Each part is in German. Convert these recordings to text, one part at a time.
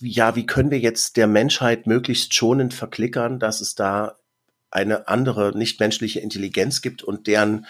ja, wie können wir jetzt der Menschheit möglichst schonend verklickern, dass es da eine andere nichtmenschliche Intelligenz gibt und deren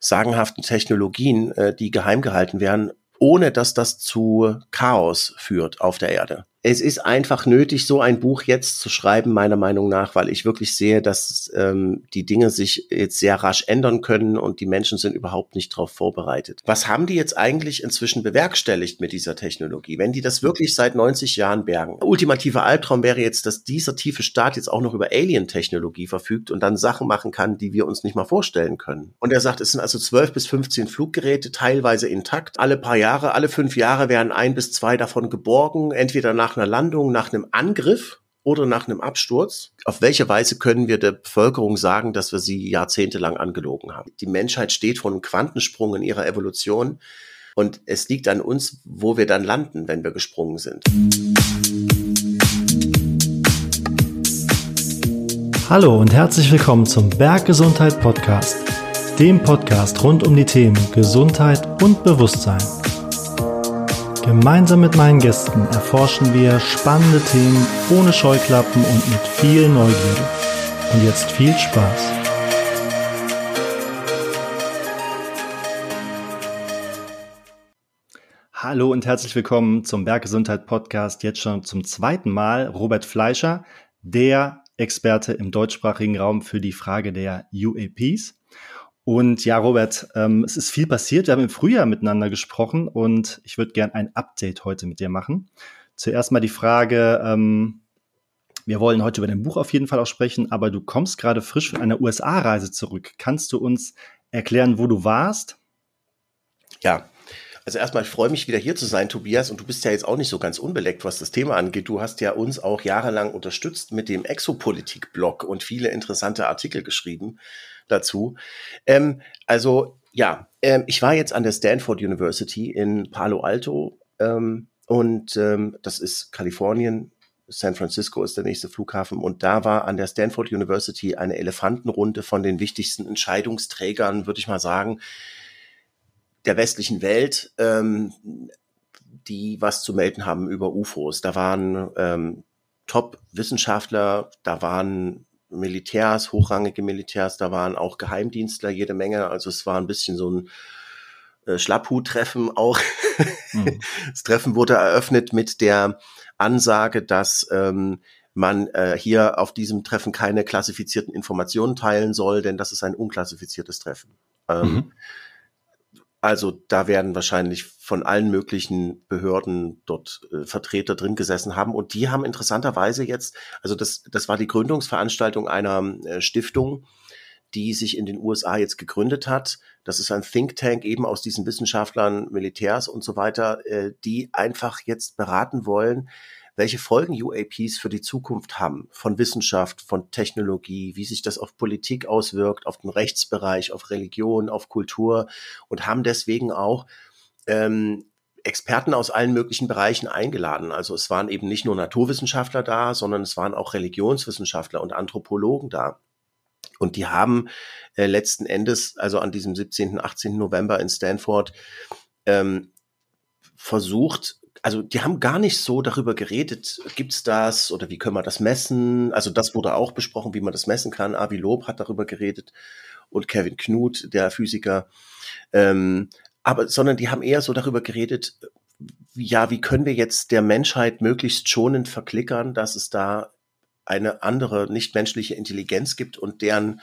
sagenhaften Technologien, äh, die geheim gehalten werden, ohne dass das zu Chaos führt auf der Erde es ist einfach nötig, so ein Buch jetzt zu schreiben, meiner Meinung nach, weil ich wirklich sehe, dass ähm, die Dinge sich jetzt sehr rasch ändern können und die Menschen sind überhaupt nicht darauf vorbereitet. Was haben die jetzt eigentlich inzwischen bewerkstelligt mit dieser Technologie? Wenn die das wirklich seit 90 Jahren bergen. Ultimativer Albtraum wäre jetzt, dass dieser tiefe Staat jetzt auch noch über Alien-Technologie verfügt und dann Sachen machen kann, die wir uns nicht mal vorstellen können. Und er sagt, es sind also 12 bis 15 Fluggeräte, teilweise intakt. Alle paar Jahre, alle fünf Jahre werden ein bis zwei davon geborgen, entweder nach nach einer Landung, nach einem Angriff oder nach einem Absturz? Auf welche Weise können wir der Bevölkerung sagen, dass wir sie jahrzehntelang angelogen haben? Die Menschheit steht vor einem Quantensprung in ihrer Evolution und es liegt an uns, wo wir dann landen, wenn wir gesprungen sind. Hallo und herzlich willkommen zum Berggesundheit Podcast, dem Podcast rund um die Themen Gesundheit und Bewusstsein. Gemeinsam mit meinen Gästen erforschen wir spannende Themen ohne Scheuklappen und mit viel Neugierde. Und jetzt viel Spaß. Hallo und herzlich willkommen zum Berggesundheit Podcast. Jetzt schon zum zweiten Mal Robert Fleischer, der Experte im deutschsprachigen Raum für die Frage der UAPs. Und ja, Robert, ähm, es ist viel passiert. Wir haben im Frühjahr miteinander gesprochen und ich würde gern ein Update heute mit dir machen. Zuerst mal die Frage, ähm, wir wollen heute über dein Buch auf jeden Fall auch sprechen, aber du kommst gerade frisch von einer USA-Reise zurück. Kannst du uns erklären, wo du warst? Ja, also erstmal, ich freue mich wieder hier zu sein, Tobias. Und du bist ja jetzt auch nicht so ganz unbeleckt, was das Thema angeht. Du hast ja uns auch jahrelang unterstützt mit dem Exopolitik-Blog und viele interessante Artikel geschrieben dazu. Ähm, also ja, ähm, ich war jetzt an der Stanford University in Palo Alto ähm, und ähm, das ist Kalifornien. San Francisco ist der nächste Flughafen und da war an der Stanford University eine Elefantenrunde von den wichtigsten Entscheidungsträgern, würde ich mal sagen, der westlichen Welt, ähm, die was zu melden haben über UFOs. Da waren ähm, Top-Wissenschaftler, da waren Militärs, hochrangige Militärs, da waren auch Geheimdienstler jede Menge. Also es war ein bisschen so ein äh, Schlapphut-Treffen auch. Mhm. Das Treffen wurde eröffnet mit der Ansage, dass ähm, man äh, hier auf diesem Treffen keine klassifizierten Informationen teilen soll, denn das ist ein unklassifiziertes Treffen. Ähm, mhm. Also da werden wahrscheinlich von allen möglichen Behörden dort äh, Vertreter drin gesessen haben. Und die haben interessanterweise jetzt, also das, das war die Gründungsveranstaltung einer äh, Stiftung, die sich in den USA jetzt gegründet hat. Das ist ein Think Tank eben aus diesen Wissenschaftlern, Militärs und so weiter, äh, die einfach jetzt beraten wollen, welche Folgen UAPs für die Zukunft haben, von Wissenschaft, von Technologie, wie sich das auf Politik auswirkt, auf den Rechtsbereich, auf Religion, auf Kultur und haben deswegen auch ähm, Experten aus allen möglichen Bereichen eingeladen. Also es waren eben nicht nur Naturwissenschaftler da, sondern es waren auch Religionswissenschaftler und Anthropologen da. Und die haben äh, letzten Endes, also an diesem 17., 18. November in Stanford, ähm, versucht, also die haben gar nicht so darüber geredet, gibt's das oder wie können wir das messen? Also das wurde auch besprochen, wie man das messen kann. Avi Lob hat darüber geredet und Kevin Knut, der Physiker. Ähm, aber sondern die haben eher so darüber geredet, ja, wie können wir jetzt der Menschheit möglichst schonend verklickern, dass es da eine andere nichtmenschliche Intelligenz gibt und deren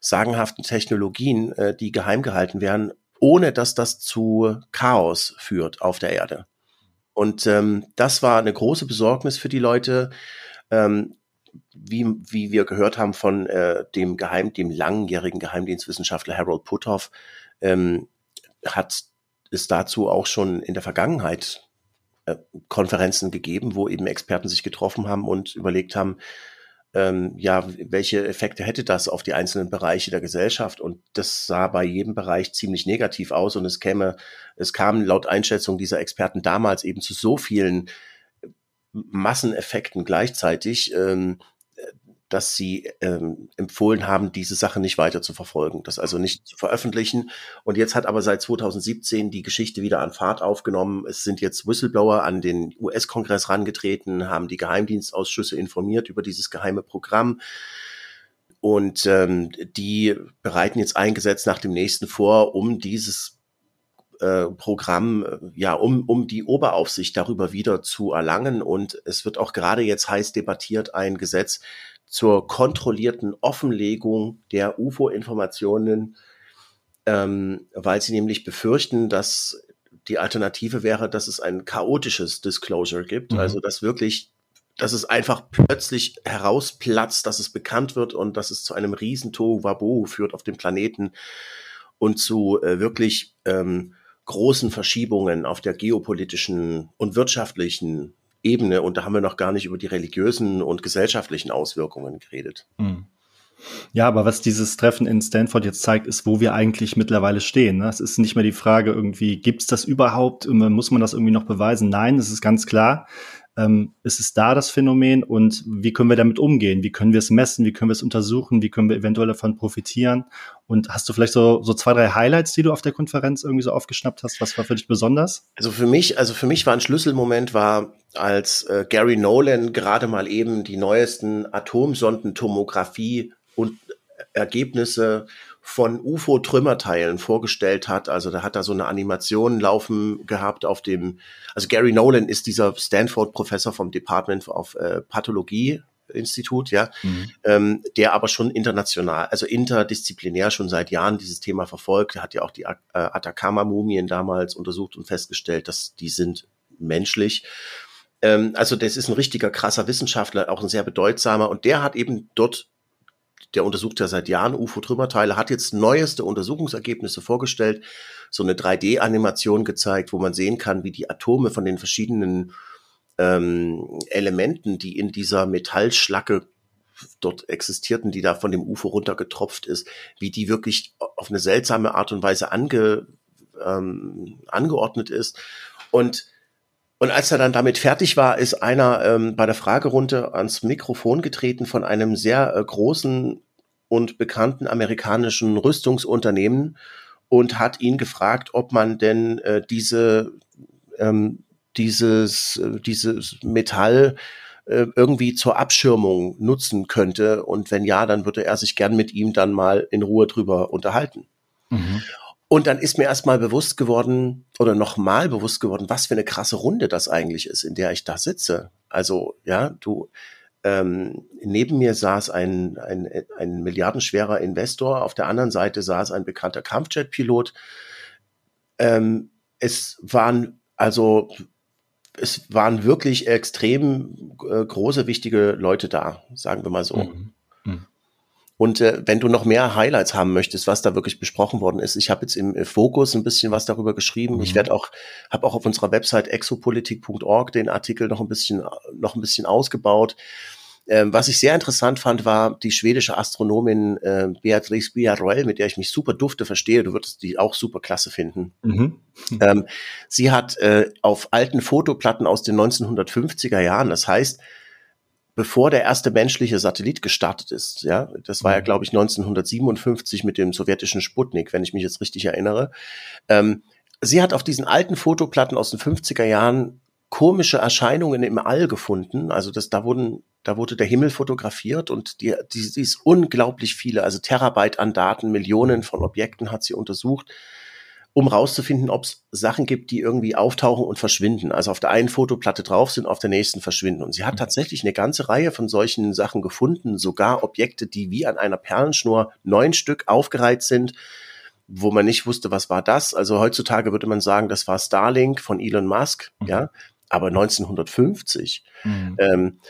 sagenhaften Technologien, äh, die geheim gehalten werden, ohne dass das zu Chaos führt auf der Erde. Und ähm, das war eine große Besorgnis für die Leute. Ähm, wie, wie wir gehört haben von äh, dem Geheim, dem langjährigen Geheimdienstwissenschaftler Harold Puthoff, ähm, hat es dazu auch schon in der Vergangenheit äh, Konferenzen gegeben, wo eben Experten sich getroffen haben und überlegt haben, ähm, ja, welche Effekte hätte das auf die einzelnen Bereiche der Gesellschaft? Und das sah bei jedem Bereich ziemlich negativ aus und es käme, es kam laut Einschätzung dieser Experten damals eben zu so vielen Masseneffekten gleichzeitig, ähm, dass sie ähm, empfohlen haben, diese Sache nicht weiter zu verfolgen, das also nicht zu veröffentlichen. Und jetzt hat aber seit 2017 die Geschichte wieder an Fahrt aufgenommen. Es sind jetzt Whistleblower an den US-Kongress rangetreten, haben die Geheimdienstausschüsse informiert über dieses geheime Programm. Und ähm, die bereiten jetzt ein Gesetz nach dem nächsten vor, um dieses äh, Programm, äh, ja, um, um die Oberaufsicht darüber wieder zu erlangen. Und es wird auch gerade jetzt heiß debattiert ein Gesetz, zur kontrollierten Offenlegung der UFO-Informationen, ähm, weil sie nämlich befürchten, dass die Alternative wäre, dass es ein chaotisches Disclosure gibt, mhm. also dass wirklich, dass es einfach plötzlich herausplatzt, dass es bekannt wird und dass es zu einem riesen Tohu führt auf dem Planeten und zu äh, wirklich ähm, großen Verschiebungen auf der geopolitischen und wirtschaftlichen Ebene und da haben wir noch gar nicht über die religiösen und gesellschaftlichen Auswirkungen geredet. Mhm. Ja, aber was dieses Treffen in Stanford jetzt zeigt, ist, wo wir eigentlich mittlerweile stehen. Ne? Es ist nicht mehr die Frage irgendwie, gibt es das überhaupt? Muss man das irgendwie noch beweisen? Nein, es ist ganz klar ähm, ist es da das Phänomen und wie können wir damit umgehen? Wie können wir es messen? Wie können wir es untersuchen? Wie können wir eventuell davon profitieren? Und hast du vielleicht so, so zwei, drei Highlights, die du auf der Konferenz irgendwie so aufgeschnappt hast? Was war für dich besonders? Also für mich, also für mich war ein Schlüsselmoment war, als äh, Gary Nolan gerade mal eben die neuesten Atomsondentomographie und Ergebnisse von UFO-Trümmerteilen vorgestellt hat. Also da hat er so eine Animation laufen gehabt auf dem, also Gary Nolan ist dieser Stanford-Professor vom Department of äh, Pathologie Institut, ja, mhm. ähm, der aber schon international, also interdisziplinär schon seit Jahren dieses Thema verfolgt. Er hat ja auch die äh, Atacama-Mumien damals untersucht und festgestellt, dass die sind menschlich. Ähm, also das ist ein richtiger krasser Wissenschaftler, auch ein sehr bedeutsamer und der hat eben dort der untersucht ja seit Jahren UFO-Trümmerteile, hat jetzt neueste Untersuchungsergebnisse vorgestellt, so eine 3D-Animation gezeigt, wo man sehen kann, wie die Atome von den verschiedenen ähm, Elementen, die in dieser Metallschlacke dort existierten, die da von dem UFO runtergetropft ist, wie die wirklich auf eine seltsame Art und Weise ange, ähm, angeordnet ist. Und und als er dann damit fertig war, ist einer ähm, bei der Fragerunde ans Mikrofon getreten von einem sehr äh, großen und bekannten amerikanischen Rüstungsunternehmen und hat ihn gefragt, ob man denn äh, diese ähm, dieses äh, dieses Metall äh, irgendwie zur Abschirmung nutzen könnte und wenn ja, dann würde er sich gern mit ihm dann mal in Ruhe drüber unterhalten. Mhm. Und dann ist mir erstmal bewusst geworden oder nochmal bewusst geworden, was für eine krasse Runde das eigentlich ist, in der ich da sitze. Also, ja, du, ähm, neben mir saß ein, ein, ein milliardenschwerer Investor, auf der anderen Seite saß ein bekannter Kampfjet-Pilot. Ähm, es waren also es waren wirklich extrem äh, große, wichtige Leute da, sagen wir mal so. Mhm. Und äh, wenn du noch mehr Highlights haben möchtest, was da wirklich besprochen worden ist, ich habe jetzt im äh, Fokus ein bisschen was darüber geschrieben. Mhm. Ich werde auch, habe auch auf unserer Website exopolitik.org den Artikel noch ein bisschen, noch ein bisschen ausgebaut. Ähm, was ich sehr interessant fand, war die schwedische Astronomin äh, Beatrice Villarroel, mit der ich mich super dufte verstehe. Du würdest die auch super klasse finden. Mhm. Ähm, sie hat äh, auf alten Fotoplatten aus den 1950er Jahren, das heißt, bevor der erste menschliche Satellit gestartet ist. Ja, das war ja, mhm. glaube ich, 1957 mit dem sowjetischen Sputnik, wenn ich mich jetzt richtig erinnere. Ähm, sie hat auf diesen alten Fotoplatten aus den 50er Jahren komische Erscheinungen im All gefunden. Also das, da wurden, da wurde der Himmel fotografiert und die, die, die ist unglaublich viele, also Terabyte an Daten, Millionen von Objekten hat sie untersucht um rauszufinden, ob es Sachen gibt, die irgendwie auftauchen und verschwinden. Also auf der einen Fotoplatte drauf sind, auf der nächsten verschwinden. Und sie hat mhm. tatsächlich eine ganze Reihe von solchen Sachen gefunden, sogar Objekte, die wie an einer Perlenschnur neun Stück aufgereiht sind, wo man nicht wusste, was war das. Also heutzutage würde man sagen, das war Starlink von Elon Musk, mhm. ja, aber 1950. Mhm. Ähm,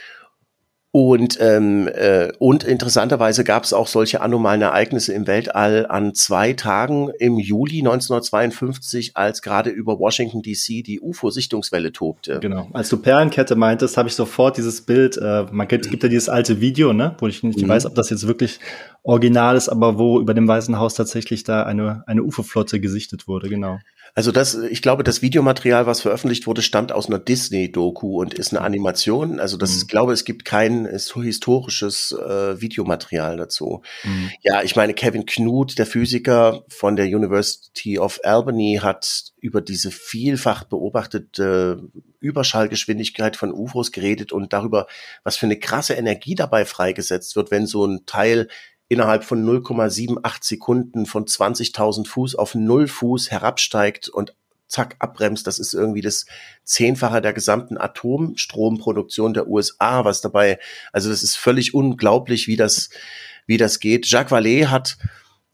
und, ähm, äh, und interessanterweise gab es auch solche anomalen Ereignisse im Weltall an zwei Tagen im Juli 1952, als gerade über Washington DC die UFO-Sichtungswelle tobte. Genau. Als du Perlenkette meintest, habe ich sofort dieses Bild, äh, man gibt, gibt ja dieses alte Video, ne, wo ich nicht mhm. weiß, ob das jetzt wirklich Original ist, aber wo über dem Weißen Haus tatsächlich da eine, eine UFO-Flotte gesichtet wurde, genau. Also das, ich glaube, das Videomaterial, was veröffentlicht wurde, stammt aus einer Disney-Doku und ist eine Animation. Also das, mhm. ich glaube, es gibt kein historisches äh, Videomaterial dazu. Mhm. Ja, ich meine, Kevin Knut, der Physiker von der University of Albany, hat über diese vielfach beobachtete Überschallgeschwindigkeit von UFOs geredet und darüber, was für eine krasse Energie dabei freigesetzt wird, wenn so ein Teil innerhalb von 0,78 Sekunden von 20.000 Fuß auf null Fuß herabsteigt und zack abbremst. Das ist irgendwie das Zehnfache der gesamten Atomstromproduktion der USA, was dabei, also das ist völlig unglaublich, wie das, wie das geht. Jacques Vallée hat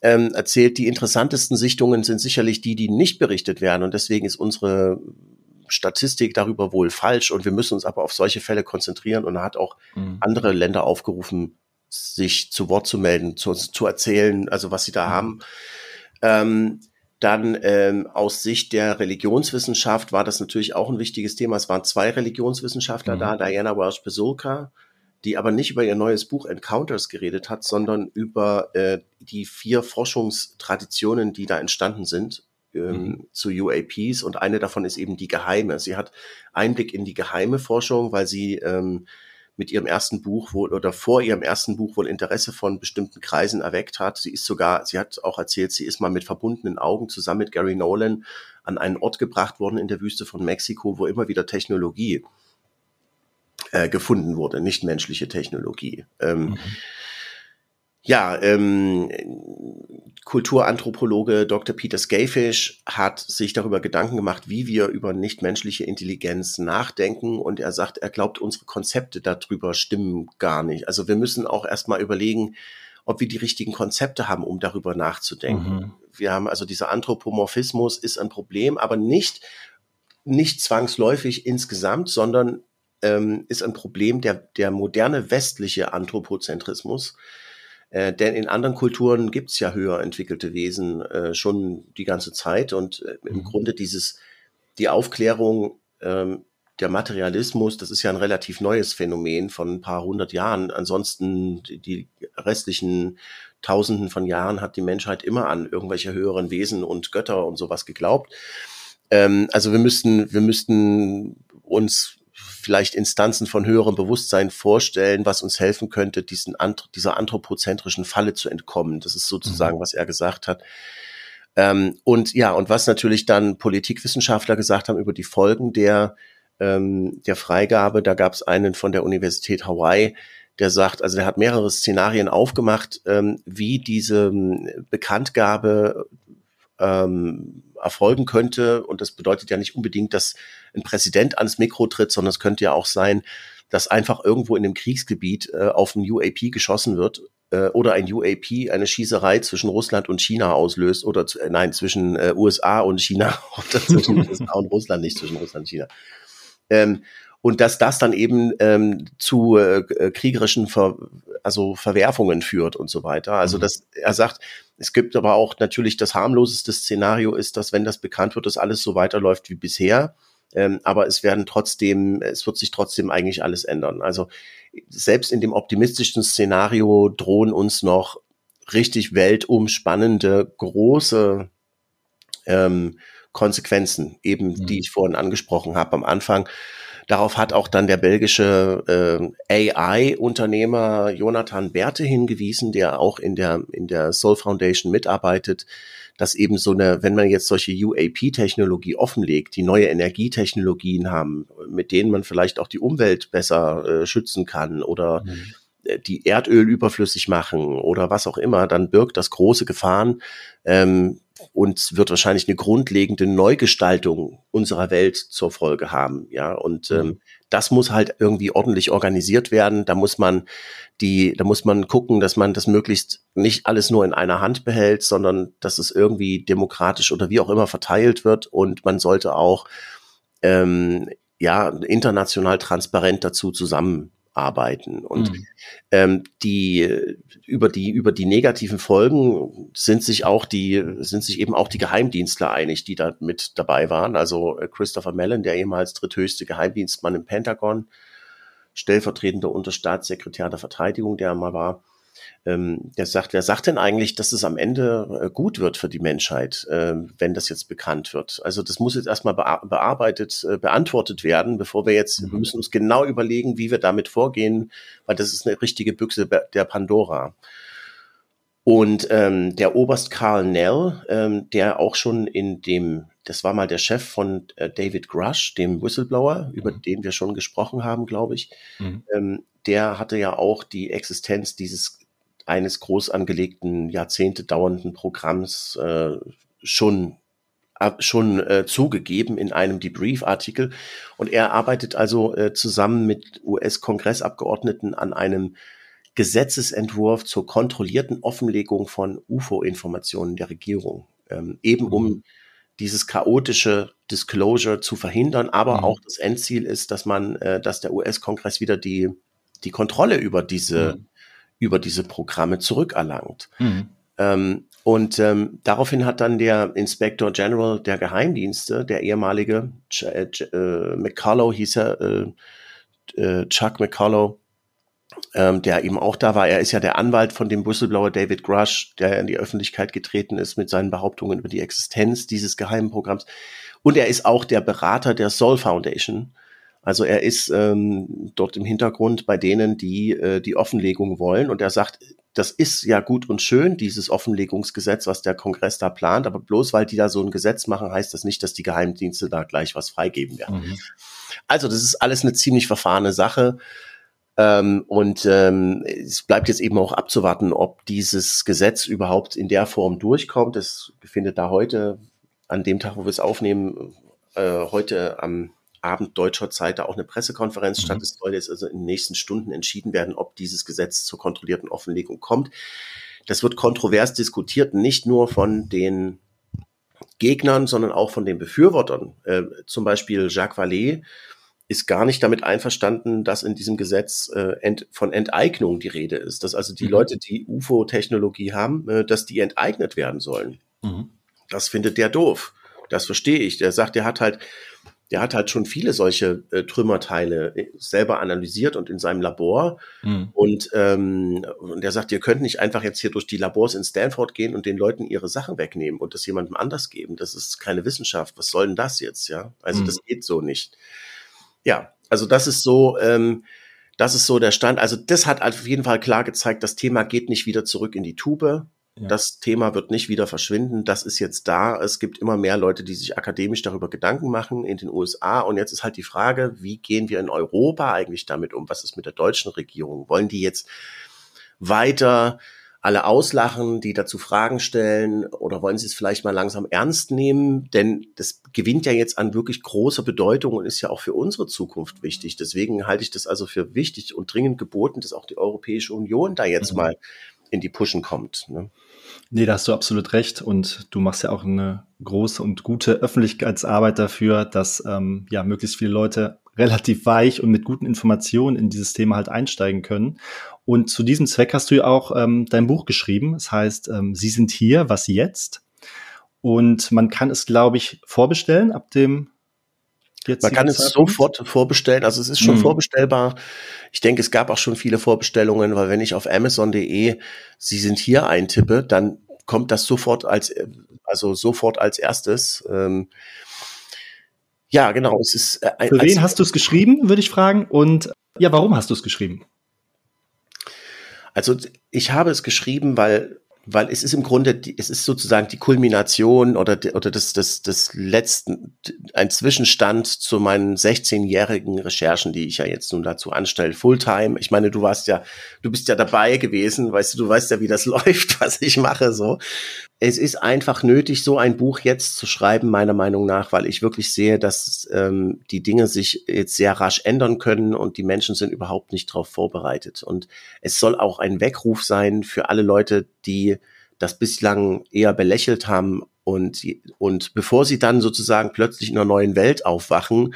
ähm, erzählt, die interessantesten Sichtungen sind sicherlich die, die nicht berichtet werden und deswegen ist unsere Statistik darüber wohl falsch und wir müssen uns aber auf solche Fälle konzentrieren und er hat auch mhm. andere Länder aufgerufen, sich zu Wort zu melden, zu, zu erzählen, also was sie da mhm. haben. Ähm, dann ähm, aus Sicht der Religionswissenschaft war das natürlich auch ein wichtiges Thema. Es waren zwei Religionswissenschaftler mhm. da, Diana Welsh Bezulka, die aber nicht über ihr neues Buch Encounters geredet hat, sondern über äh, die vier Forschungstraditionen, die da entstanden sind ähm, mhm. zu UAPs. Und eine davon ist eben die geheime. Sie hat Einblick in die geheime Forschung, weil sie ähm, mit ihrem ersten Buch wohl oder vor ihrem ersten Buch wohl Interesse von bestimmten Kreisen erweckt hat. Sie ist sogar, sie hat auch erzählt, sie ist mal mit verbundenen Augen zusammen mit Gary Nolan an einen Ort gebracht worden in der Wüste von Mexiko, wo immer wieder Technologie äh, gefunden wurde, nicht menschliche Technologie. Ähm, mhm. Ja, ähm, Kulturanthropologe Dr. Peter Skafish hat sich darüber Gedanken gemacht, wie wir über nichtmenschliche Intelligenz nachdenken. Und er sagt, er glaubt, unsere Konzepte darüber stimmen gar nicht. Also wir müssen auch erstmal überlegen, ob wir die richtigen Konzepte haben, um darüber nachzudenken. Mhm. Wir haben also dieser Anthropomorphismus ist ein Problem, aber nicht, nicht zwangsläufig insgesamt, sondern ähm, ist ein Problem der, der moderne westliche Anthropozentrismus äh, denn in anderen Kulturen gibt's ja höher entwickelte Wesen äh, schon die ganze Zeit und äh, im mhm. Grunde dieses, die Aufklärung, ähm, der Materialismus, das ist ja ein relativ neues Phänomen von ein paar hundert Jahren. Ansonsten die, die restlichen Tausenden von Jahren hat die Menschheit immer an irgendwelche höheren Wesen und Götter und sowas geglaubt. Ähm, also wir müssten, wir müssten uns vielleicht Instanzen von höherem Bewusstsein vorstellen, was uns helfen könnte, diesen, dieser anthropozentrischen Falle zu entkommen. Das ist sozusagen, mhm. was er gesagt hat. Ähm, und ja, und was natürlich dann Politikwissenschaftler gesagt haben über die Folgen der, ähm, der Freigabe, da gab es einen von der Universität Hawaii, der sagt, also der hat mehrere Szenarien aufgemacht, ähm, wie diese ähm, Bekanntgabe ähm, erfolgen könnte. Und das bedeutet ja nicht unbedingt, dass ein Präsident ans Mikro tritt, sondern es könnte ja auch sein, dass einfach irgendwo in dem Kriegsgebiet äh, auf ein UAP geschossen wird äh, oder ein UAP eine Schießerei zwischen Russland und China auslöst oder äh, nein, zwischen äh, USA und China oder zwischen USA und Russland, nicht zwischen Russland und China. Ähm, und dass das dann eben ähm, zu äh, kriegerischen Ver also Verwerfungen führt und so weiter. Also mhm. dass er sagt, es gibt aber auch natürlich das harmloseste Szenario ist, dass wenn das bekannt wird, dass alles so weiterläuft wie bisher. Ähm, aber es werden trotzdem, es wird sich trotzdem eigentlich alles ändern. Also selbst in dem optimistischsten Szenario drohen uns noch richtig weltumspannende große ähm, Konsequenzen, eben mhm. die ich vorhin angesprochen habe am Anfang. Darauf hat auch dann der belgische äh, AI-Unternehmer Jonathan Berthe hingewiesen, der auch in der, in der Soul Foundation mitarbeitet, dass eben so eine, wenn man jetzt solche UAP-Technologie offenlegt, die neue Energietechnologien haben, mit denen man vielleicht auch die Umwelt besser äh, schützen kann oder mhm die Erdöl überflüssig machen oder was auch immer, dann birgt das große Gefahren, ähm, und wird wahrscheinlich eine grundlegende Neugestaltung unserer Welt zur Folge haben. Ja, und mhm. ähm, das muss halt irgendwie ordentlich organisiert werden. Da muss man die, da muss man gucken, dass man das möglichst nicht alles nur in einer Hand behält, sondern dass es irgendwie demokratisch oder wie auch immer verteilt wird. Und man sollte auch ähm, ja international transparent dazu zusammen arbeiten. Und mhm. ähm, die über die über die negativen Folgen sind sich auch die sind sich eben auch die Geheimdienstler einig, die da mit dabei waren. Also äh, Christopher Mellon, der ehemals dritthöchste Geheimdienstmann im Pentagon, stellvertretender Unterstaatssekretär der Verteidigung, der mal war, ähm, der sagt, wer sagt denn eigentlich, dass es am Ende äh, gut wird für die Menschheit, äh, wenn das jetzt bekannt wird? Also das muss jetzt erstmal bearbeitet, äh, beantwortet werden, bevor wir jetzt, mhm. wir müssen uns genau überlegen, wie wir damit vorgehen, weil das ist eine richtige Büchse der Pandora. Und ähm, der Oberst Karl Nell, ähm, der auch schon in dem, das war mal der Chef von äh, David Grush, dem Whistleblower, mhm. über den wir schon gesprochen haben, glaube ich, mhm. ähm, der hatte ja auch die Existenz dieses eines groß angelegten, Jahrzehnte dauernden Programms äh, schon schon äh, zugegeben in einem Debrief-Artikel. Und er arbeitet also äh, zusammen mit US-Kongressabgeordneten an einem Gesetzesentwurf zur kontrollierten Offenlegung von UFO-Informationen der Regierung, ähm, eben um mhm. dieses chaotische Disclosure zu verhindern. Aber mhm. auch das Endziel ist, dass man, äh, dass der US-Kongress wieder die die Kontrolle über diese mhm über diese Programme zurückerlangt. Mhm. Ähm, und ähm, daraufhin hat dann der Inspector General der Geheimdienste, der ehemalige Ch äh, äh, McCullough hieß er, äh, äh, Chuck McCullough, ähm, der eben auch da war. Er ist ja der Anwalt von dem Whistleblower David Grush, der in die Öffentlichkeit getreten ist mit seinen Behauptungen über die Existenz dieses geheimen Programms. Und er ist auch der Berater der Soul Foundation, also er ist ähm, dort im Hintergrund bei denen, die äh, die Offenlegung wollen. Und er sagt, das ist ja gut und schön, dieses Offenlegungsgesetz, was der Kongress da plant. Aber bloß weil die da so ein Gesetz machen, heißt das nicht, dass die Geheimdienste da gleich was freigeben werden. Mhm. Also das ist alles eine ziemlich verfahrene Sache. Ähm, und ähm, es bleibt jetzt eben auch abzuwarten, ob dieses Gesetz überhaupt in der Form durchkommt. Es findet da heute, an dem Tag, wo wir es aufnehmen, äh, heute am Abend deutscher Zeit da auch eine Pressekonferenz mhm. statt. Es soll jetzt also in den nächsten Stunden entschieden werden, ob dieses Gesetz zur kontrollierten Offenlegung kommt. Das wird kontrovers diskutiert, nicht nur von den Gegnern, sondern auch von den Befürwortern. Äh, zum Beispiel Jacques Vallée ist gar nicht damit einverstanden, dass in diesem Gesetz äh, ent, von Enteignung die Rede ist. Dass also die mhm. Leute, die UFO-Technologie haben, äh, dass die enteignet werden sollen. Mhm. Das findet der doof. Das verstehe ich. Der sagt, der hat halt der hat halt schon viele solche äh, Trümmerteile äh, selber analysiert und in seinem Labor. Mhm. Und, ähm, und er sagt, ihr könnt nicht einfach jetzt hier durch die Labors in Stanford gehen und den Leuten ihre Sachen wegnehmen und das jemandem anders geben. Das ist keine Wissenschaft. Was soll denn das jetzt? Ja, also mhm. das geht so nicht. Ja, also das ist so. Ähm, das ist so der Stand. Also das hat auf jeden Fall klar gezeigt, das Thema geht nicht wieder zurück in die Tube. Ja. Das Thema wird nicht wieder verschwinden. Das ist jetzt da. Es gibt immer mehr Leute, die sich akademisch darüber Gedanken machen in den USA. Und jetzt ist halt die Frage, wie gehen wir in Europa eigentlich damit um? Was ist mit der deutschen Regierung? Wollen die jetzt weiter alle auslachen, die dazu Fragen stellen oder wollen sie es vielleicht mal langsam ernst nehmen? Denn das gewinnt ja jetzt an wirklich großer Bedeutung und ist ja auch für unsere Zukunft wichtig. Deswegen halte ich das also für wichtig und dringend geboten, dass auch die Europäische Union da jetzt mhm. mal in die Pushen kommt. Ne? Nee, da hast du absolut recht. Und du machst ja auch eine große und gute Öffentlichkeitsarbeit dafür, dass ähm, ja möglichst viele Leute relativ weich und mit guten Informationen in dieses Thema halt einsteigen können. Und zu diesem Zweck hast du ja auch ähm, dein Buch geschrieben. Das heißt, ähm, Sie sind hier, was jetzt? Und man kann es, glaube ich, vorbestellen ab dem Jetzt Man kann es sofort vorbestellen, also es ist schon mhm. vorbestellbar. Ich denke, es gab auch schon viele Vorbestellungen, weil wenn ich auf Amazon.de Sie sind hier eintippe, dann kommt das sofort als, also sofort als erstes. Ähm, ja, genau. Es ist äh, Für wen hast du es geschrieben, würde ich fragen? Und ja, warum hast du es geschrieben? Also ich habe es geschrieben, weil weil es ist im Grunde, es ist sozusagen die Kulmination oder, oder das, das, das letzten, ein Zwischenstand zu meinen 16-jährigen Recherchen, die ich ja jetzt nun dazu anstelle, Fulltime. Ich meine, du warst ja, du bist ja dabei gewesen, weißt du, du weißt ja, wie das läuft, was ich mache, so. Es ist einfach nötig, so ein Buch jetzt zu schreiben, meiner Meinung nach, weil ich wirklich sehe, dass ähm, die Dinge sich jetzt sehr rasch ändern können und die Menschen sind überhaupt nicht darauf vorbereitet. Und es soll auch ein Weckruf sein für alle Leute, die das bislang eher belächelt haben und, und bevor sie dann sozusagen plötzlich in einer neuen Welt aufwachen,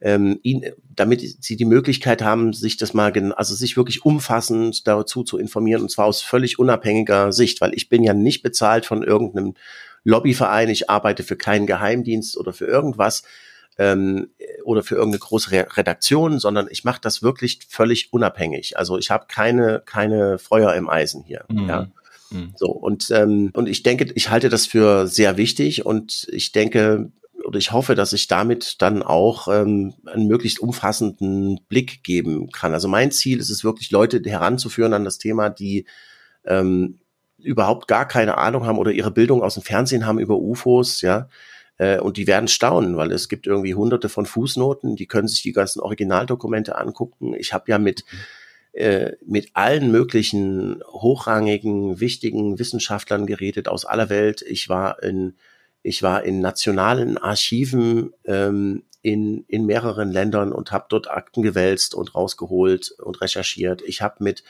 ähm, ihn, damit sie die Möglichkeit haben, sich das mal, also sich wirklich umfassend dazu zu informieren und zwar aus völlig unabhängiger Sicht, weil ich bin ja nicht bezahlt von irgendeinem Lobbyverein, ich arbeite für keinen Geheimdienst oder für irgendwas, ähm, oder für irgendeine große Re Redaktion, sondern ich mache das wirklich völlig unabhängig. Also ich habe keine keine Feuer im Eisen hier. Mhm. Ja. Mhm. So und ähm, und ich denke, ich halte das für sehr wichtig und ich denke oder ich hoffe, dass ich damit dann auch ähm, einen möglichst umfassenden Blick geben kann. Also mein Ziel ist es wirklich, Leute heranzuführen an das Thema, die ähm, überhaupt gar keine Ahnung haben oder ihre Bildung aus dem Fernsehen haben über UFOs, ja. Äh, und die werden staunen, weil es gibt irgendwie hunderte von Fußnoten, die können sich die ganzen Originaldokumente angucken. Ich habe ja mit äh, mit allen möglichen hochrangigen, wichtigen Wissenschaftlern geredet aus aller Welt. Ich war in ich war in nationalen Archiven ähm, in, in mehreren Ländern und habe dort Akten gewälzt und rausgeholt und recherchiert. Ich habe mit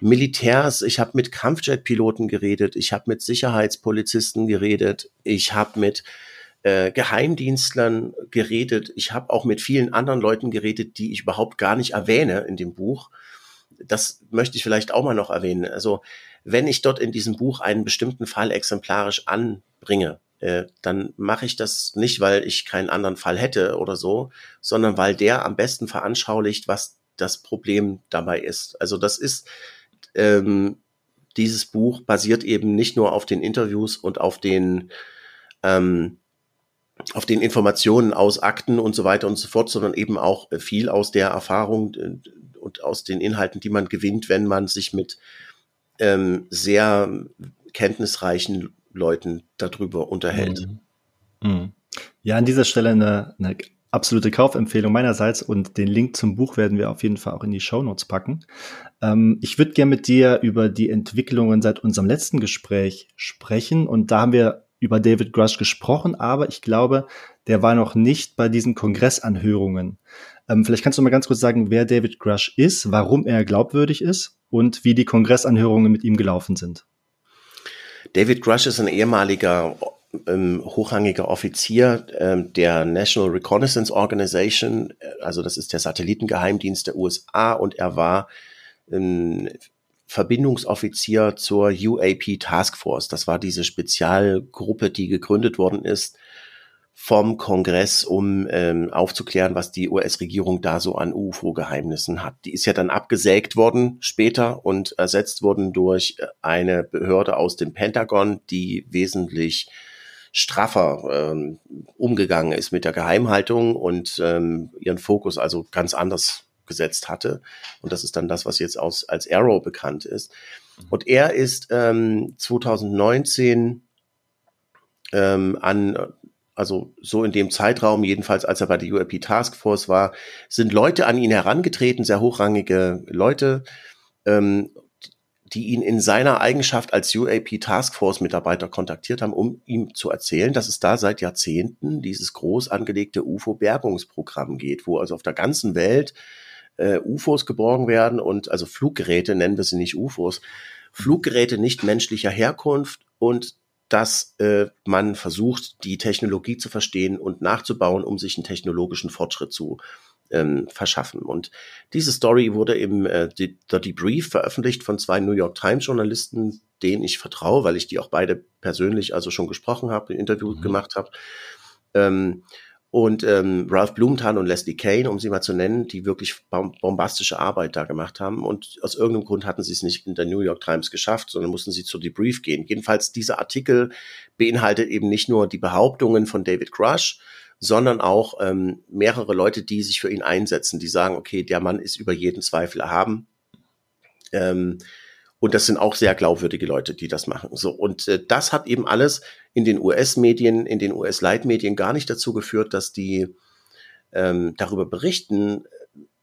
Militärs, ich habe mit Kampfjet-Piloten geredet, ich habe mit Sicherheitspolizisten geredet, ich habe mit äh, Geheimdienstlern geredet, ich habe auch mit vielen anderen Leuten geredet, die ich überhaupt gar nicht erwähne in dem Buch. Das möchte ich vielleicht auch mal noch erwähnen. Also wenn ich dort in diesem Buch einen bestimmten Fall exemplarisch anbringe, äh, dann mache ich das nicht, weil ich keinen anderen Fall hätte oder so, sondern weil der am besten veranschaulicht, was das Problem dabei ist. Also das ist ähm, dieses Buch basiert eben nicht nur auf den Interviews und auf den ähm, auf den Informationen aus Akten und so weiter und so fort, sondern eben auch viel aus der Erfahrung äh, und aus den Inhalten, die man gewinnt, wenn man sich mit ähm, sehr kenntnisreichen Leuten darüber unterhält. Mhm. Mhm. Ja, an dieser Stelle eine, eine absolute Kaufempfehlung meinerseits und den Link zum Buch werden wir auf jeden Fall auch in die Show Notes packen. Ähm, ich würde gerne mit dir über die Entwicklungen seit unserem letzten Gespräch sprechen und da haben wir über David Grush gesprochen, aber ich glaube, der war noch nicht bei diesen Kongressanhörungen. Ähm, vielleicht kannst du mal ganz kurz sagen, wer David Grush ist, warum er glaubwürdig ist und wie die Kongressanhörungen mit ihm gelaufen sind. David Grush ist ein ehemaliger ähm, hochrangiger Offizier ähm, der National Reconnaissance Organization, also das ist der Satellitengeheimdienst der USA und er war ähm, Verbindungsoffizier zur UAP Task Force. Das war diese Spezialgruppe, die gegründet worden ist vom Kongress, um ähm, aufzuklären, was die US-Regierung da so an UFO-Geheimnissen hat. Die ist ja dann abgesägt worden später und ersetzt worden durch eine Behörde aus dem Pentagon, die wesentlich straffer ähm, umgegangen ist mit der Geheimhaltung und ähm, ihren Fokus also ganz anders gesetzt hatte. Und das ist dann das, was jetzt aus, als Arrow bekannt ist. Und er ist ähm, 2019 ähm, an, also so in dem Zeitraum, jedenfalls als er bei der UAP Task Force war, sind Leute an ihn herangetreten, sehr hochrangige Leute, ähm, die ihn in seiner Eigenschaft als UAP Taskforce Mitarbeiter kontaktiert haben, um ihm zu erzählen, dass es da seit Jahrzehnten dieses groß angelegte UFO-Bergungsprogramm geht, wo also auf der ganzen Welt äh, UFOs geborgen werden und also Fluggeräte, nennen wir sie nicht UFOs, Fluggeräte nicht menschlicher Herkunft und dass äh, man versucht, die Technologie zu verstehen und nachzubauen, um sich einen technologischen Fortschritt zu ähm, verschaffen. Und diese Story wurde im äh, The Debrief veröffentlicht von zwei New York Times Journalisten, denen ich vertraue, weil ich die auch beide persönlich also schon gesprochen habe, ein Interview mhm. gemacht habe. Ähm, und ähm, Ralph Blumenthal und Leslie Kane, um sie mal zu nennen, die wirklich bombastische Arbeit da gemacht haben. Und aus irgendeinem Grund hatten sie es nicht in der New York Times geschafft, sondern mussten sie zur Debrief gehen. Jedenfalls, dieser Artikel beinhaltet eben nicht nur die Behauptungen von David Crush, sondern auch ähm, mehrere Leute, die sich für ihn einsetzen, die sagen, okay, der Mann ist über jeden Zweifel erhaben. Ähm, und das sind auch sehr glaubwürdige Leute, die das machen. So und äh, das hat eben alles in den US-Medien, in den US-Leitmedien gar nicht dazu geführt, dass die ähm, darüber berichten,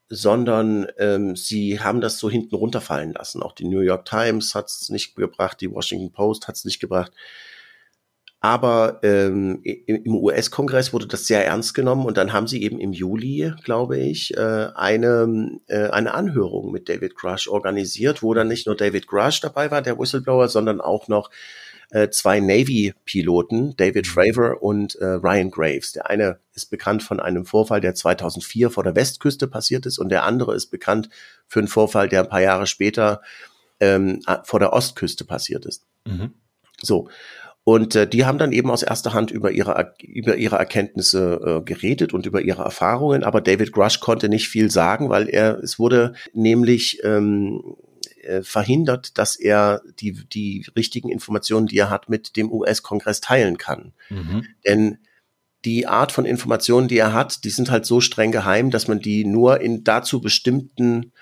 sondern ähm, sie haben das so hinten runterfallen lassen. Auch die New York Times hat es nicht gebracht, die Washington Post hat es nicht gebracht. Aber ähm, im US-Kongress wurde das sehr ernst genommen und dann haben sie eben im Juli, glaube ich, äh, eine, äh, eine Anhörung mit David Grush organisiert, wo dann nicht nur David Grush dabei war, der Whistleblower, sondern auch noch äh, zwei Navy-Piloten, David Fravor und äh, Ryan Graves. Der eine ist bekannt von einem Vorfall, der 2004 vor der Westküste passiert ist und der andere ist bekannt für einen Vorfall, der ein paar Jahre später ähm, vor der Ostküste passiert ist. Mhm. So. Und äh, die haben dann eben aus erster Hand über ihre, über ihre Erkenntnisse äh, geredet und über ihre Erfahrungen. Aber David Grush konnte nicht viel sagen, weil er, es wurde nämlich ähm, äh, verhindert, dass er die, die richtigen Informationen, die er hat, mit dem US-Kongress teilen kann. Mhm. Denn die Art von Informationen, die er hat, die sind halt so streng geheim, dass man die nur in dazu bestimmten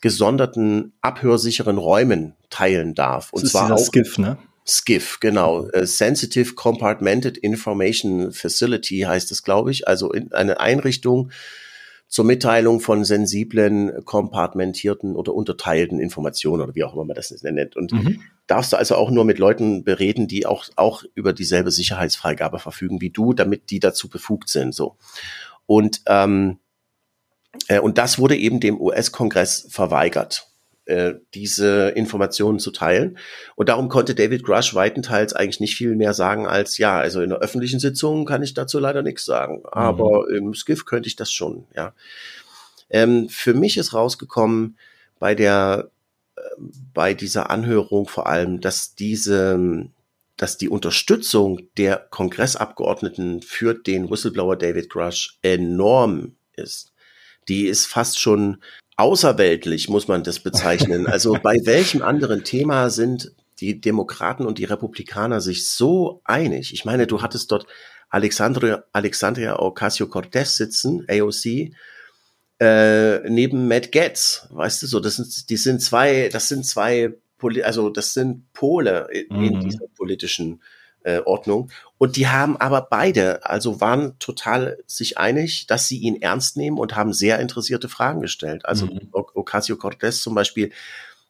gesonderten abhörsicheren Räumen teilen darf. Und das zwar auch SCIF, ne? SCIF, genau. Uh, Sensitive Compartmented Information Facility heißt es, glaube ich. Also in eine Einrichtung zur Mitteilung von sensiblen, kompartmentierten oder unterteilten Informationen oder wie auch immer man das nennt. Und mhm. darfst du also auch nur mit Leuten bereden, die auch, auch über dieselbe Sicherheitsfreigabe verfügen wie du, damit die dazu befugt sind. So. Und, ähm, äh, und das wurde eben dem US-Kongress verweigert. Äh, diese Informationen zu teilen. Und darum konnte David Grush weitenteils eigentlich nicht viel mehr sagen als, ja, also in der öffentlichen Sitzung kann ich dazu leider nichts sagen, aber mhm. im Skiff könnte ich das schon, ja. Ähm, für mich ist rausgekommen bei der, äh, bei dieser Anhörung vor allem, dass diese, dass die Unterstützung der Kongressabgeordneten für den Whistleblower David Grush enorm ist. Die ist fast schon außerweltlich, muss man das bezeichnen. Also bei welchem anderen Thema sind die Demokraten und die Republikaner sich so einig? Ich meine, du hattest dort Alexandria, Alexandria Ocasio-Cortez sitzen, AOC, äh, neben Matt Getz, weißt du so, das sind, die sind zwei, das sind zwei, also das sind Pole in, mhm. in dieser politischen äh, Ordnung. Und die haben aber beide, also waren total sich einig, dass sie ihn ernst nehmen und haben sehr interessierte Fragen gestellt. Also mhm. Ocasio-Cortez zum Beispiel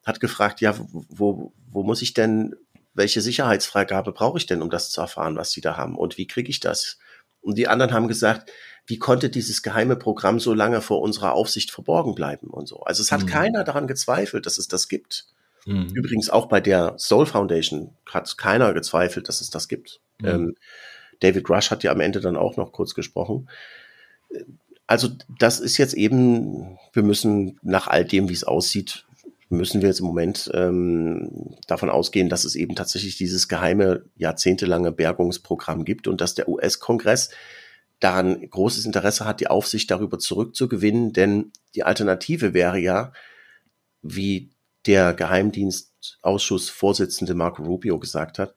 hat gefragt, ja, wo, wo muss ich denn, welche Sicherheitsfreigabe brauche ich denn, um das zu erfahren, was sie da haben? Und wie kriege ich das? Und die anderen haben gesagt, wie konnte dieses geheime Programm so lange vor unserer Aufsicht verborgen bleiben und so. Also es hat mhm. keiner daran gezweifelt, dass es das gibt. Mhm. Übrigens auch bei der Soul Foundation hat keiner gezweifelt, dass es das gibt. Mhm. Ähm, David Rush hat ja am Ende dann auch noch kurz gesprochen. Also das ist jetzt eben, wir müssen nach all dem, wie es aussieht, müssen wir jetzt im Moment ähm, davon ausgehen, dass es eben tatsächlich dieses geheime, jahrzehntelange Bergungsprogramm gibt und dass der US-Kongress daran großes Interesse hat, die Aufsicht darüber zurückzugewinnen, denn die Alternative wäre ja, wie der Geheimdienstausschussvorsitzende Marco Rubio gesagt hat,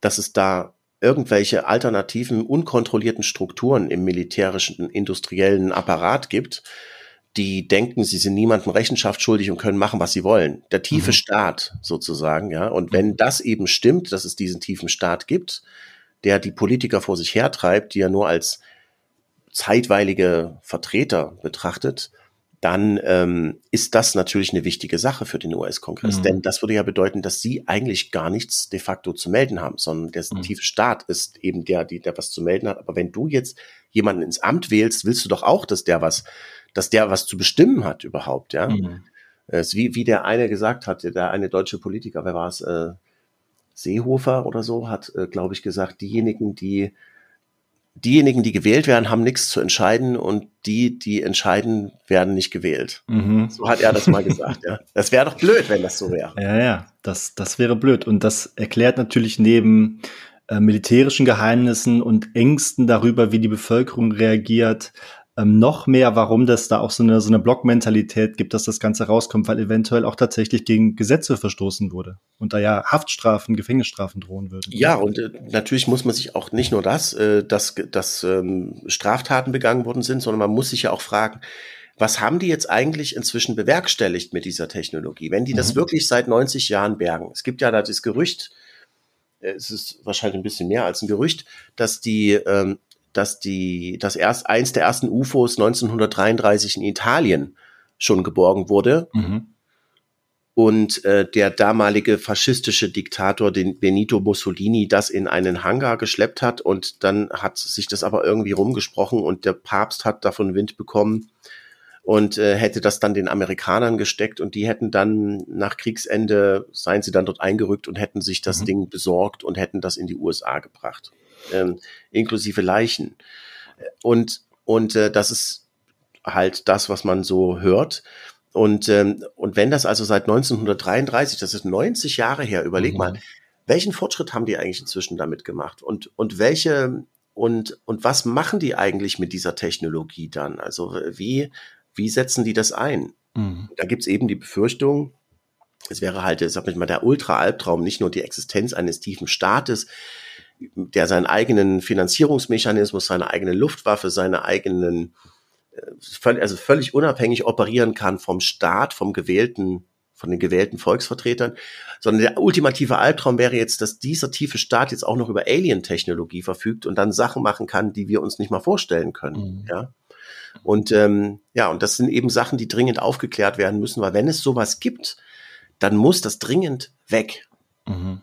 dass es da irgendwelche alternativen, unkontrollierten Strukturen im militärischen, industriellen Apparat gibt, die denken, sie sind niemandem Rechenschaft schuldig und können machen, was sie wollen. Der tiefe mhm. Staat sozusagen, ja. Und wenn mhm. das eben stimmt, dass es diesen tiefen Staat gibt, der die Politiker vor sich hertreibt, die er nur als zeitweilige Vertreter betrachtet, dann ähm, ist das natürlich eine wichtige Sache für den US-Kongress. Mhm. Denn das würde ja bedeuten, dass sie eigentlich gar nichts de facto zu melden haben, sondern der mhm. tiefe Staat ist eben der, die, der was zu melden hat. Aber wenn du jetzt jemanden ins Amt wählst, willst du doch auch, dass der was, dass der was zu bestimmen hat überhaupt, ja. Mhm. Wie, wie der eine gesagt hat, der eine deutsche Politiker, wer war es, äh, Seehofer oder so, hat, äh, glaube ich, gesagt, diejenigen, die diejenigen, die gewählt werden, haben nichts zu entscheiden und die, die entscheiden, werden nicht gewählt. Mhm. So hat er das mal gesagt. Ja. Das wäre doch blöd, wenn das so wäre. Ja, ja, das, das wäre blöd. Und das erklärt natürlich neben äh, militärischen Geheimnissen und Ängsten darüber, wie die Bevölkerung reagiert, ähm, noch mehr, warum das da auch so eine, so eine Blockmentalität gibt, dass das Ganze rauskommt, weil eventuell auch tatsächlich gegen Gesetze verstoßen wurde und da ja Haftstrafen, Gefängnisstrafen drohen würden. Ja, und äh, natürlich muss man sich auch nicht nur das, äh, dass, dass ähm, Straftaten begangen worden sind, sondern man muss sich ja auch fragen, was haben die jetzt eigentlich inzwischen bewerkstelligt mit dieser Technologie? Wenn die das mhm. wirklich seit 90 Jahren bergen. Es gibt ja da das Gerücht, äh, es ist wahrscheinlich ein bisschen mehr als ein Gerücht, dass die ähm, dass die, dass erst eins der ersten UFOs 1933 in Italien schon geborgen wurde. Mhm. Und äh, der damalige faschistische Diktator, den Benito Mussolini, das in einen Hangar geschleppt hat und dann hat sich das aber irgendwie rumgesprochen und der Papst hat davon Wind bekommen und äh, hätte das dann den Amerikanern gesteckt und die hätten dann nach Kriegsende, seien sie dann dort eingerückt und hätten sich das mhm. Ding besorgt und hätten das in die USA gebracht ähm, inklusive Leichen. Und, und äh, das ist halt das, was man so hört. Und, ähm, und wenn das also seit 1933, das ist 90 Jahre her, überleg mhm. mal, welchen Fortschritt haben die eigentlich inzwischen damit gemacht? Und, und welche, und, und was machen die eigentlich mit dieser Technologie dann? Also wie, wie setzen die das ein? Mhm. Da gibt's eben die Befürchtung, es wäre halt, sag ich mal, der Ultra-Albtraum, nicht nur die Existenz eines tiefen Staates, der seinen eigenen Finanzierungsmechanismus, seine eigene Luftwaffe, seine eigenen, äh, also völlig unabhängig operieren kann vom Staat, vom gewählten, von den gewählten Volksvertretern, sondern der ultimative Albtraum wäre jetzt, dass dieser tiefe Staat jetzt auch noch über Alien-Technologie verfügt und dann Sachen machen kann, die wir uns nicht mal vorstellen können. Mhm. Ja. Und ähm, ja, und das sind eben Sachen, die dringend aufgeklärt werden müssen, weil wenn es sowas gibt, dann muss das dringend weg. Mhm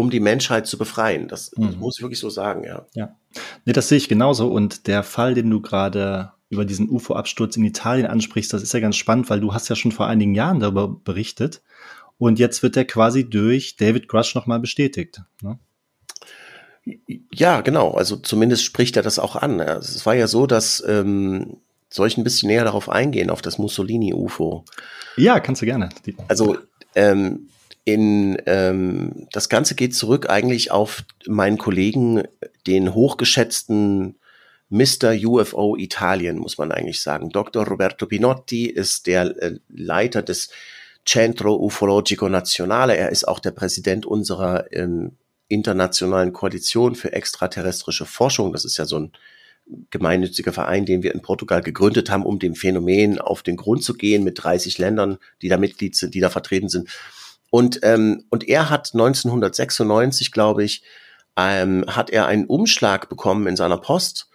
um die Menschheit zu befreien. Das, das mhm. muss ich wirklich so sagen, ja. Ja. Nee, das sehe ich genauso. Und der Fall, den du gerade über diesen UFO-Absturz in Italien ansprichst, das ist ja ganz spannend, weil du hast ja schon vor einigen Jahren darüber berichtet. Und jetzt wird der quasi durch David Grush nochmal bestätigt. Ne? Ja, genau. Also zumindest spricht er das auch an. Es war ja so, dass ähm, soll ich ein bisschen näher darauf eingehen, auf das Mussolini-UFO? Ja, kannst du gerne. Also ähm, in, ähm, das Ganze geht zurück eigentlich auf meinen Kollegen, den hochgeschätzten Mr. UFO Italien, muss man eigentlich sagen. Dr. Roberto Pinotti ist der äh, Leiter des Centro Ufologico Nazionale. Er ist auch der Präsident unserer ähm, internationalen Koalition für extraterrestrische Forschung. Das ist ja so ein gemeinnütziger Verein, den wir in Portugal gegründet haben, um dem Phänomen auf den Grund zu gehen mit 30 Ländern, die da Mitglied sind, die da vertreten sind. Und, ähm, und er hat 1996, glaube ich, ähm, hat er einen Umschlag bekommen in seiner Post,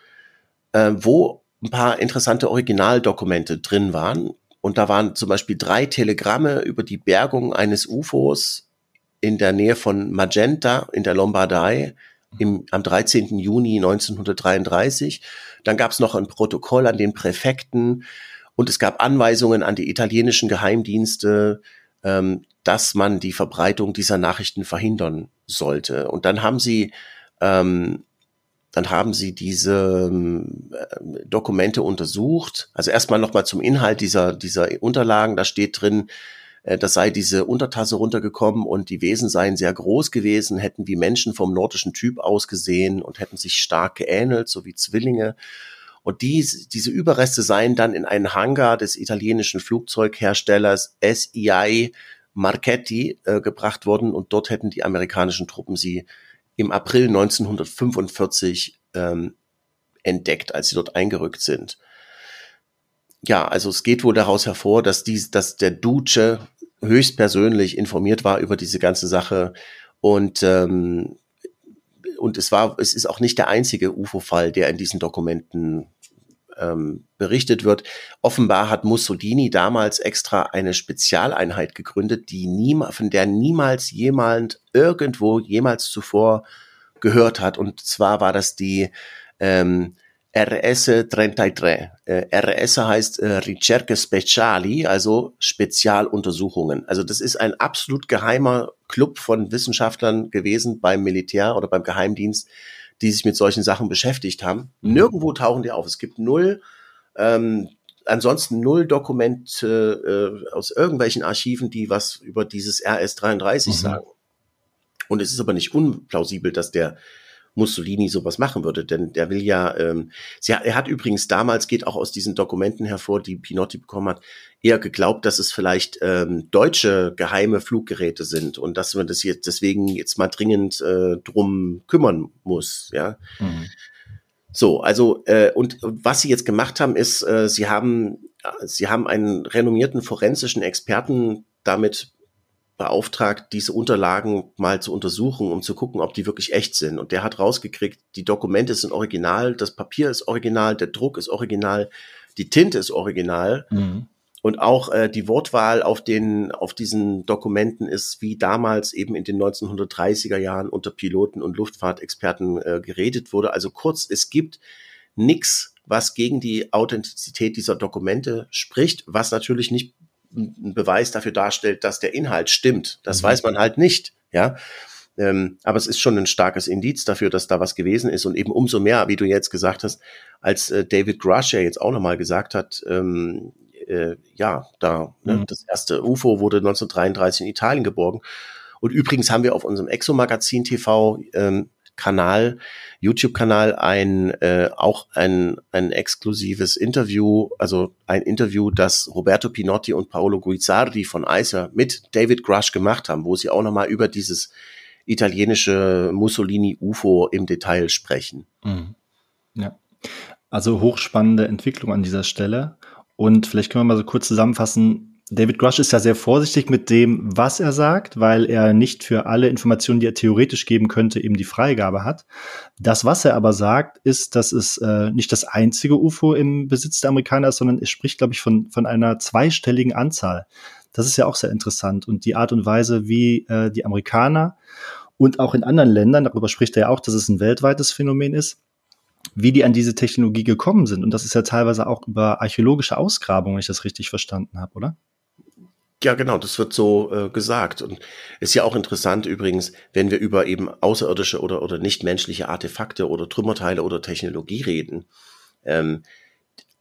äh, wo ein paar interessante Originaldokumente drin waren. Und da waren zum Beispiel drei Telegramme über die Bergung eines UFOs in der Nähe von Magenta in der Lombardei im, am 13. Juni 1933. Dann gab es noch ein Protokoll an den Präfekten und es gab Anweisungen an die italienischen Geheimdienste, ähm, dass man die Verbreitung dieser Nachrichten verhindern sollte. Und dann haben sie, ähm, dann haben sie diese ähm, Dokumente untersucht. Also erstmal nochmal zum Inhalt dieser, dieser Unterlagen. Da steht drin, äh, das sei diese Untertasse runtergekommen und die Wesen seien sehr groß gewesen, hätten wie Menschen vom nordischen Typ ausgesehen und hätten sich stark geähnelt, so wie Zwillinge. Und dies, diese Überreste seien dann in einen Hangar des italienischen Flugzeugherstellers SEI Marchetti äh, gebracht worden und dort hätten die amerikanischen Truppen sie im April 1945 ähm, entdeckt, als sie dort eingerückt sind. Ja, also es geht wohl daraus hervor, dass dies, dass der Duce höchstpersönlich informiert war über diese ganze Sache und ähm, und es war, es ist auch nicht der einzige UFO-Fall, der in diesen Dokumenten ähm, berichtet wird. Offenbar hat Mussolini damals extra eine Spezialeinheit gegründet, die nie, von der niemals jemand irgendwo jemals zuvor gehört hat. Und zwar war das die ähm, RS 33. Äh, RS heißt äh, Ricerche Speciali, also Spezialuntersuchungen. Also das ist ein absolut geheimer Club von Wissenschaftlern gewesen beim Militär oder beim Geheimdienst, die sich mit solchen Sachen beschäftigt haben. Mhm. Nirgendwo tauchen die auf. Es gibt null, ähm, ansonsten null Dokumente äh, aus irgendwelchen Archiven, die was über dieses RS-33 mhm. sagen. Und es ist aber nicht unplausibel, dass der Mussolini sowas machen würde, denn der will ja, ähm, sie, er hat übrigens damals, geht auch aus diesen Dokumenten hervor, die Pinotti bekommen hat, eher geglaubt, dass es vielleicht ähm, deutsche geheime Fluggeräte sind und dass man das jetzt deswegen jetzt mal dringend äh, drum kümmern muss, ja. Mhm. So, also äh, und was sie jetzt gemacht haben, ist, äh, sie haben sie haben einen renommierten forensischen Experten damit beauftragt, diese Unterlagen mal zu untersuchen, um zu gucken, ob die wirklich echt sind. Und der hat rausgekriegt, die Dokumente sind original, das Papier ist original, der Druck ist original, die Tinte ist original. Mhm. Und auch äh, die Wortwahl auf den, auf diesen Dokumenten ist wie damals eben in den 1930er Jahren unter Piloten und Luftfahrtexperten äh, geredet wurde. Also kurz, es gibt nichts, was gegen die Authentizität dieser Dokumente spricht, was natürlich nicht ein Beweis dafür darstellt, dass der Inhalt stimmt. Das mhm. weiß man halt nicht, ja. Ähm, aber es ist schon ein starkes Indiz dafür, dass da was gewesen ist und eben umso mehr, wie du jetzt gesagt hast, als äh, David Grush ja jetzt auch nochmal gesagt hat, ähm, äh, ja, da, ne, mhm. das erste UFO wurde 1933 in Italien geborgen. Und übrigens haben wir auf unserem Exo-Magazin TV ähm, Kanal, YouTube-Kanal, ein äh, auch ein, ein exklusives Interview, also ein Interview, das Roberto Pinotti und Paolo Guizzardi von ICER mit David Grush gemacht haben, wo sie auch nochmal über dieses italienische Mussolini-UFO im Detail sprechen. Mhm. Ja. Also hochspannende Entwicklung an dieser Stelle. Und vielleicht können wir mal so kurz zusammenfassen, David Grush ist ja sehr vorsichtig mit dem, was er sagt, weil er nicht für alle Informationen, die er theoretisch geben könnte, eben die Freigabe hat. Das, was er aber sagt, ist, dass es äh, nicht das einzige UFO im Besitz der Amerikaner ist, sondern er spricht, glaube ich, von, von einer zweistelligen Anzahl. Das ist ja auch sehr interessant. Und die Art und Weise, wie äh, die Amerikaner und auch in anderen Ländern, darüber spricht er ja auch, dass es ein weltweites Phänomen ist, wie die an diese Technologie gekommen sind. Und das ist ja teilweise auch über archäologische Ausgrabungen, wenn ich das richtig verstanden habe, oder? Ja, genau, das wird so äh, gesagt. Und ist ja auch interessant übrigens, wenn wir über eben außerirdische oder, oder nichtmenschliche Artefakte oder Trümmerteile oder Technologie reden. Ähm,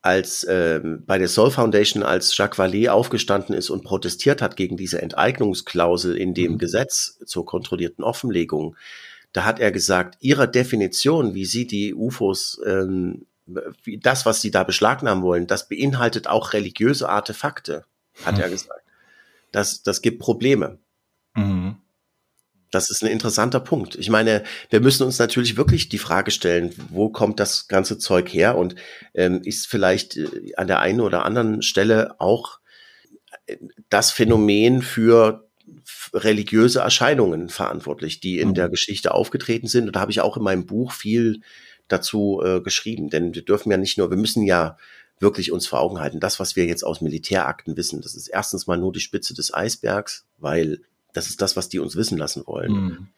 als ähm, bei der Soul Foundation, als Jacques Vallée aufgestanden ist und protestiert hat gegen diese Enteignungsklausel in dem mhm. Gesetz zur kontrollierten Offenlegung, da hat er gesagt, ihrer Definition, wie sie die UFOs, ähm, das, was sie da beschlagnahmen wollen, das beinhaltet auch religiöse Artefakte, hat mhm. er gesagt das, das gibt Probleme. Mhm. Das ist ein interessanter Punkt. Ich meine, wir müssen uns natürlich wirklich die Frage stellen, wo kommt das ganze Zeug her und ähm, ist vielleicht äh, an der einen oder anderen Stelle auch äh, das Phänomen für religiöse Erscheinungen verantwortlich, die in mhm. der Geschichte aufgetreten sind. Und da habe ich auch in meinem Buch viel dazu äh, geschrieben. Denn wir dürfen ja nicht nur, wir müssen ja wirklich uns vor Augen halten. Das, was wir jetzt aus Militärakten wissen, das ist erstens mal nur die Spitze des Eisbergs, weil das ist das, was die uns wissen lassen wollen. Mhm.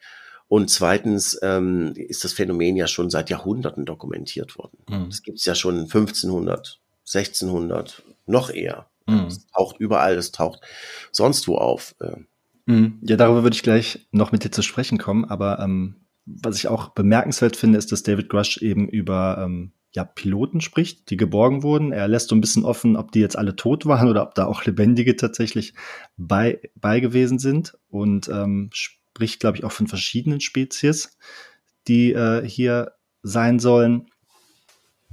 Und zweitens ähm, ist das Phänomen ja schon seit Jahrhunderten dokumentiert worden. Mhm. Das gibt es ja schon 1500, 1600, noch eher. Mhm. Es taucht überall, es taucht sonst wo auf. Äh. Mhm. Ja, darüber würde ich gleich noch mit dir zu sprechen kommen. Aber ähm, was ich auch bemerkenswert finde, ist, dass David Grush eben über ähm, ja, Piloten spricht, die geborgen wurden. Er lässt so ein bisschen offen, ob die jetzt alle tot waren oder ob da auch Lebendige tatsächlich bei, bei gewesen sind und ähm, spricht, glaube ich, auch von verschiedenen Spezies, die äh, hier sein sollen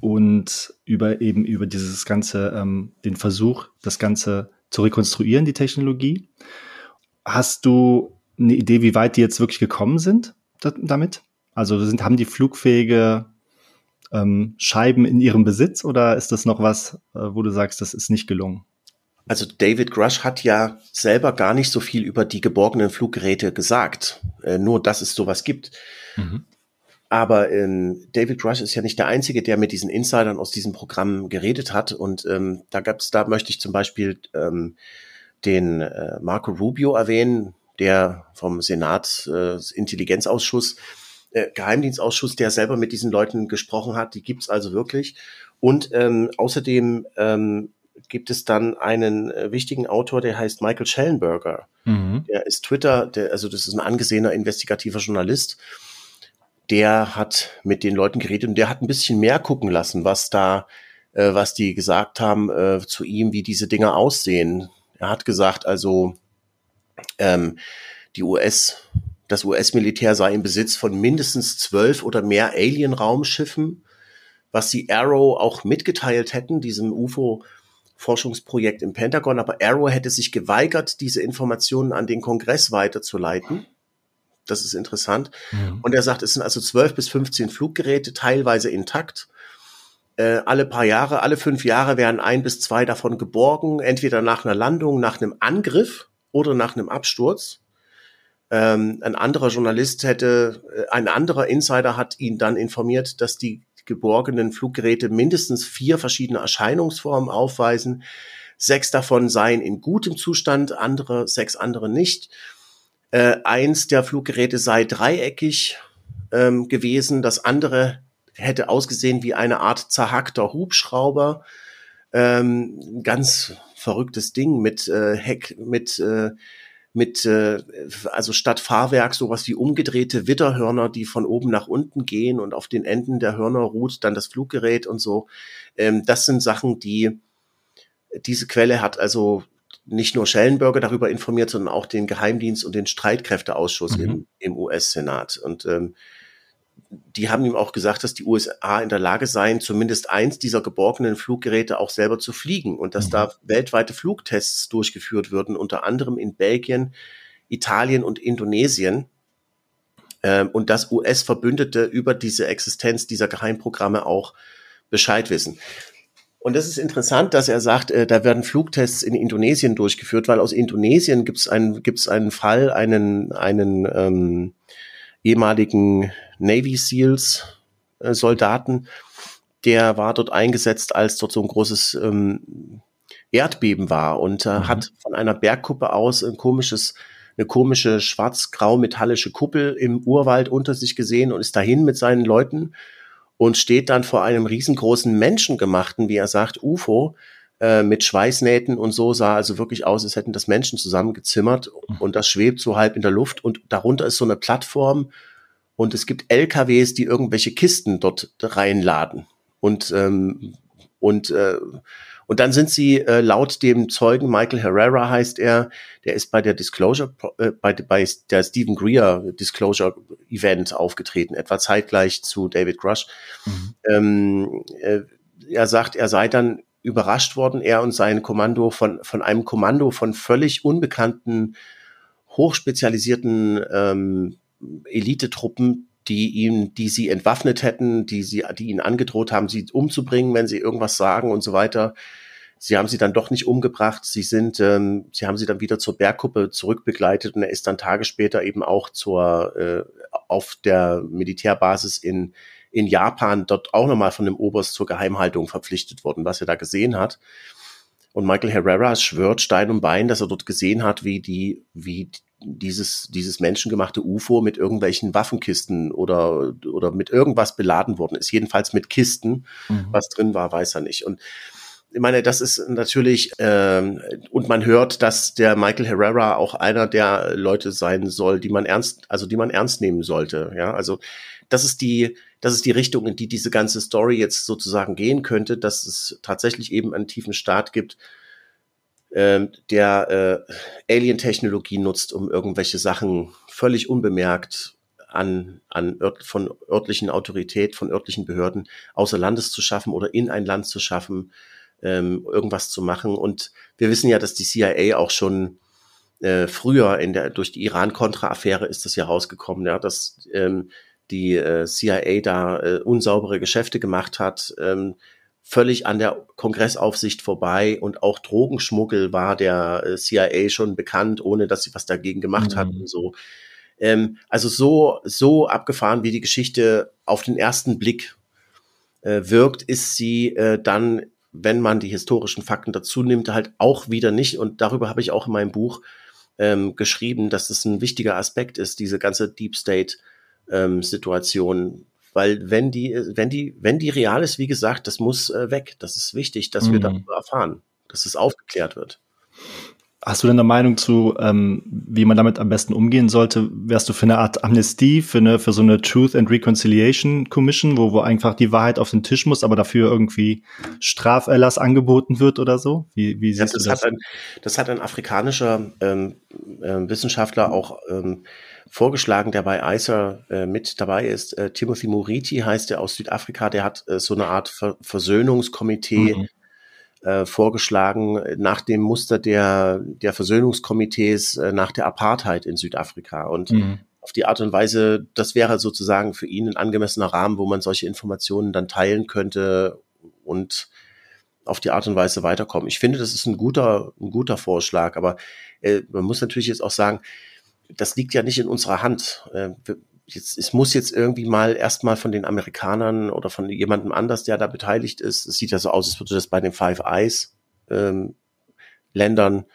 und über eben über dieses ganze, ähm, den Versuch, das Ganze zu rekonstruieren, die Technologie. Hast du eine Idee, wie weit die jetzt wirklich gekommen sind damit? Also sind, haben die flugfähige ähm, Scheiben in ihrem Besitz oder ist das noch was, äh, wo du sagst, das ist nicht gelungen? Also David Grush hat ja selber gar nicht so viel über die geborgenen Fluggeräte gesagt, äh, nur dass es sowas gibt. Mhm. Aber ähm, David Grush ist ja nicht der Einzige, der mit diesen Insidern aus diesem Programm geredet hat. Und ähm, da gab's, da möchte ich zum Beispiel ähm, den äh, Marco Rubio erwähnen, der vom Senat äh, Intelligenzausschuss äh, Geheimdienstausschuss, der selber mit diesen Leuten gesprochen hat. Die gibt's also wirklich. Und ähm, außerdem ähm, gibt es dann einen äh, wichtigen Autor, der heißt Michael Schellenberger. Mhm. Der ist Twitter, der, also das ist ein angesehener investigativer Journalist. Der hat mit den Leuten geredet und der hat ein bisschen mehr gucken lassen, was da, äh, was die gesagt haben äh, zu ihm, wie diese Dinger aussehen. Er hat gesagt, also ähm, die US das US-Militär sei im Besitz von mindestens zwölf oder mehr Alien-Raumschiffen, was die Arrow auch mitgeteilt hätten, diesem UFO-Forschungsprojekt im Pentagon. Aber Arrow hätte sich geweigert, diese Informationen an den Kongress weiterzuleiten. Das ist interessant. Mhm. Und er sagt, es sind also zwölf bis 15 Fluggeräte, teilweise intakt. Äh, alle paar Jahre, alle fünf Jahre werden ein bis zwei davon geborgen, entweder nach einer Landung, nach einem Angriff oder nach einem Absturz. Ähm, ein anderer Journalist hätte, äh, ein anderer Insider hat ihn dann informiert, dass die geborgenen Fluggeräte mindestens vier verschiedene Erscheinungsformen aufweisen. Sechs davon seien in gutem Zustand, andere, sechs andere nicht. Äh, eins der Fluggeräte sei dreieckig ähm, gewesen, das andere hätte ausgesehen wie eine Art zerhackter Hubschrauber. Ähm, ganz verrücktes Ding mit äh, Heck, mit äh, mit, äh, also statt Fahrwerk sowas wie umgedrehte Witterhörner, die von oben nach unten gehen und auf den Enden der Hörner ruht dann das Fluggerät und so. Ähm, das sind Sachen, die diese Quelle hat also nicht nur Schellenberger darüber informiert, sondern auch den Geheimdienst und den Streitkräfteausschuss mhm. im, im US-Senat. Und ähm, die haben ihm auch gesagt, dass die USA in der Lage seien, zumindest eins dieser geborgenen Fluggeräte auch selber zu fliegen und dass mhm. da weltweite Flugtests durchgeführt würden, unter anderem in Belgien, Italien und Indonesien. Ähm, und dass US-Verbündete über diese Existenz dieser Geheimprogramme auch Bescheid wissen. Und das ist interessant, dass er sagt, äh, da werden Flugtests in Indonesien durchgeführt, weil aus Indonesien gibt es einen, gibt's einen Fall, einen, einen ähm, ehemaligen Navy SEALs äh, Soldaten, der war dort eingesetzt, als dort so ein großes ähm, Erdbeben war und äh, mhm. hat von einer Bergkuppe aus ein komisches eine komische schwarz-grau metallische Kuppel im Urwald unter sich gesehen und ist dahin mit seinen Leuten und steht dann vor einem riesengroßen menschengemachten, wie er sagt, UFO äh, mit Schweißnähten und so sah also wirklich aus, als hätten das Menschen zusammengezimmert mhm. und das schwebt so halb in der Luft und darunter ist so eine Plattform und es gibt LKWs, die irgendwelche Kisten dort reinladen und ähm, und äh, und dann sind sie äh, laut dem Zeugen Michael Herrera heißt er, der ist bei der Disclosure äh, bei, bei der Stephen Greer Disclosure Event aufgetreten, etwa zeitgleich zu David Grush. Mhm. Ähm, äh, er sagt, er sei dann überrascht worden, er und sein Kommando von von einem Kommando von völlig unbekannten hochspezialisierten ähm, Elitetruppen, die ihn, die sie entwaffnet hätten, die sie, die ihn angedroht haben, sie umzubringen, wenn sie irgendwas sagen und so weiter. Sie haben sie dann doch nicht umgebracht. Sie sind, ähm, sie haben sie dann wieder zur Bergkuppe zurückbegleitet und er ist dann Tage später eben auch zur äh, auf der Militärbasis in in Japan dort auch nochmal von dem Oberst zur Geheimhaltung verpflichtet worden, was er da gesehen hat. Und Michael Herrera schwört Stein und Bein, dass er dort gesehen hat, wie die, wie dieses, dieses menschengemachte UFO mit irgendwelchen Waffenkisten oder, oder mit irgendwas beladen worden ist. Jedenfalls mit Kisten. Mhm. Was drin war, weiß er nicht. Und ich meine, das ist natürlich, ähm, und man hört, dass der Michael Herrera auch einer der Leute sein soll, die man ernst, also die man ernst nehmen sollte. Ja, also das ist die, das ist die Richtung, in die diese ganze Story jetzt sozusagen gehen könnte, dass es tatsächlich eben einen tiefen Staat gibt, ähm, der äh, Alien-Technologie nutzt, um irgendwelche Sachen völlig unbemerkt an, an ört, von örtlichen Autorität, von örtlichen Behörden außer Landes zu schaffen oder in ein Land zu schaffen, ähm, irgendwas zu machen. Und wir wissen ja, dass die CIA auch schon äh, früher in der durch die Iran-Contra-Affäre ist das ja rausgekommen, ja, dass ähm, die äh, CIA da äh, unsaubere Geschäfte gemacht hat, ähm, völlig an der Kongressaufsicht vorbei und auch Drogenschmuggel war der äh, CIA schon bekannt, ohne dass sie was dagegen gemacht mhm. hatten. So. Ähm, also so, so abgefahren, wie die Geschichte auf den ersten Blick äh, wirkt, ist sie äh, dann, wenn man die historischen Fakten dazu nimmt, halt auch wieder nicht. Und darüber habe ich auch in meinem Buch ähm, geschrieben, dass das ein wichtiger Aspekt ist, diese ganze Deep State ähm, Situation, weil wenn die, wenn die, wenn die real ist, wie gesagt, das muss äh, weg. Das ist wichtig, dass mhm. wir darüber erfahren, dass es aufgeklärt wird. Hast du denn eine Meinung zu, ähm, wie man damit am besten umgehen sollte? Wärst du für eine Art Amnestie, für eine, für so eine Truth and Reconciliation Commission, wo, wo einfach die Wahrheit auf den Tisch muss, aber dafür irgendwie Straferlass angeboten wird oder so? Wie, wie siehst ja, das du das? Hat ein, das hat ein afrikanischer ähm, äh, Wissenschaftler auch ähm, vorgeschlagen, der bei ICER äh, mit dabei ist. Äh, Timothy Moriti heißt er aus Südafrika, der hat äh, so eine Art Ver Versöhnungskomitee mhm. Äh, vorgeschlagen, nach dem Muster der, der Versöhnungskomitees äh, nach der Apartheid in Südafrika. Und mhm. auf die Art und Weise, das wäre sozusagen für ihn ein angemessener Rahmen, wo man solche Informationen dann teilen könnte und auf die Art und Weise weiterkommen. Ich finde, das ist ein guter, ein guter Vorschlag, aber äh, man muss natürlich jetzt auch sagen, das liegt ja nicht in unserer Hand. Äh, jetzt, es muss jetzt irgendwie mal erstmal von den Amerikanern oder von jemandem anders, der da beteiligt ist. Es sieht ja so aus, als würde das bei den Five Eyes ähm, Ländern,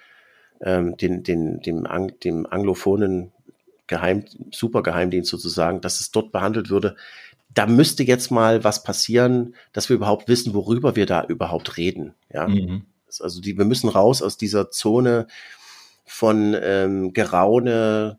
ähm, den, den, dem, Ang dem anglophonen Geheim, Supergeheimdienst sozusagen, dass es dort behandelt würde. Da müsste jetzt mal was passieren, dass wir überhaupt wissen, worüber wir da überhaupt reden. Ja, mhm. also die, wir müssen raus aus dieser Zone von ähm, Geraune,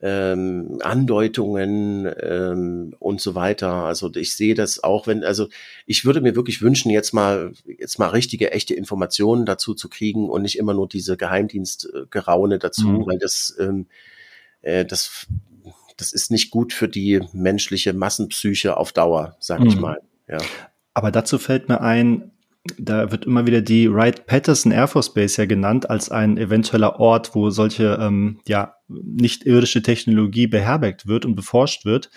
ähm, Andeutungen ähm, und so weiter. Also ich sehe das auch, wenn, also ich würde mir wirklich wünschen, jetzt mal, jetzt mal richtige, echte Informationen dazu zu kriegen und nicht immer nur diese Geheimdienstgeraune dazu, mhm. weil das, ähm, äh, das, das ist nicht gut für die menschliche Massenpsyche auf Dauer, sag mhm. ich mal. Ja. Aber dazu fällt mir ein, da wird immer wieder die Wright-Patterson Air Force Base ja genannt als ein eventueller Ort, wo solche ähm, ja nicht irdische Technologie beherbergt wird und beforscht wird.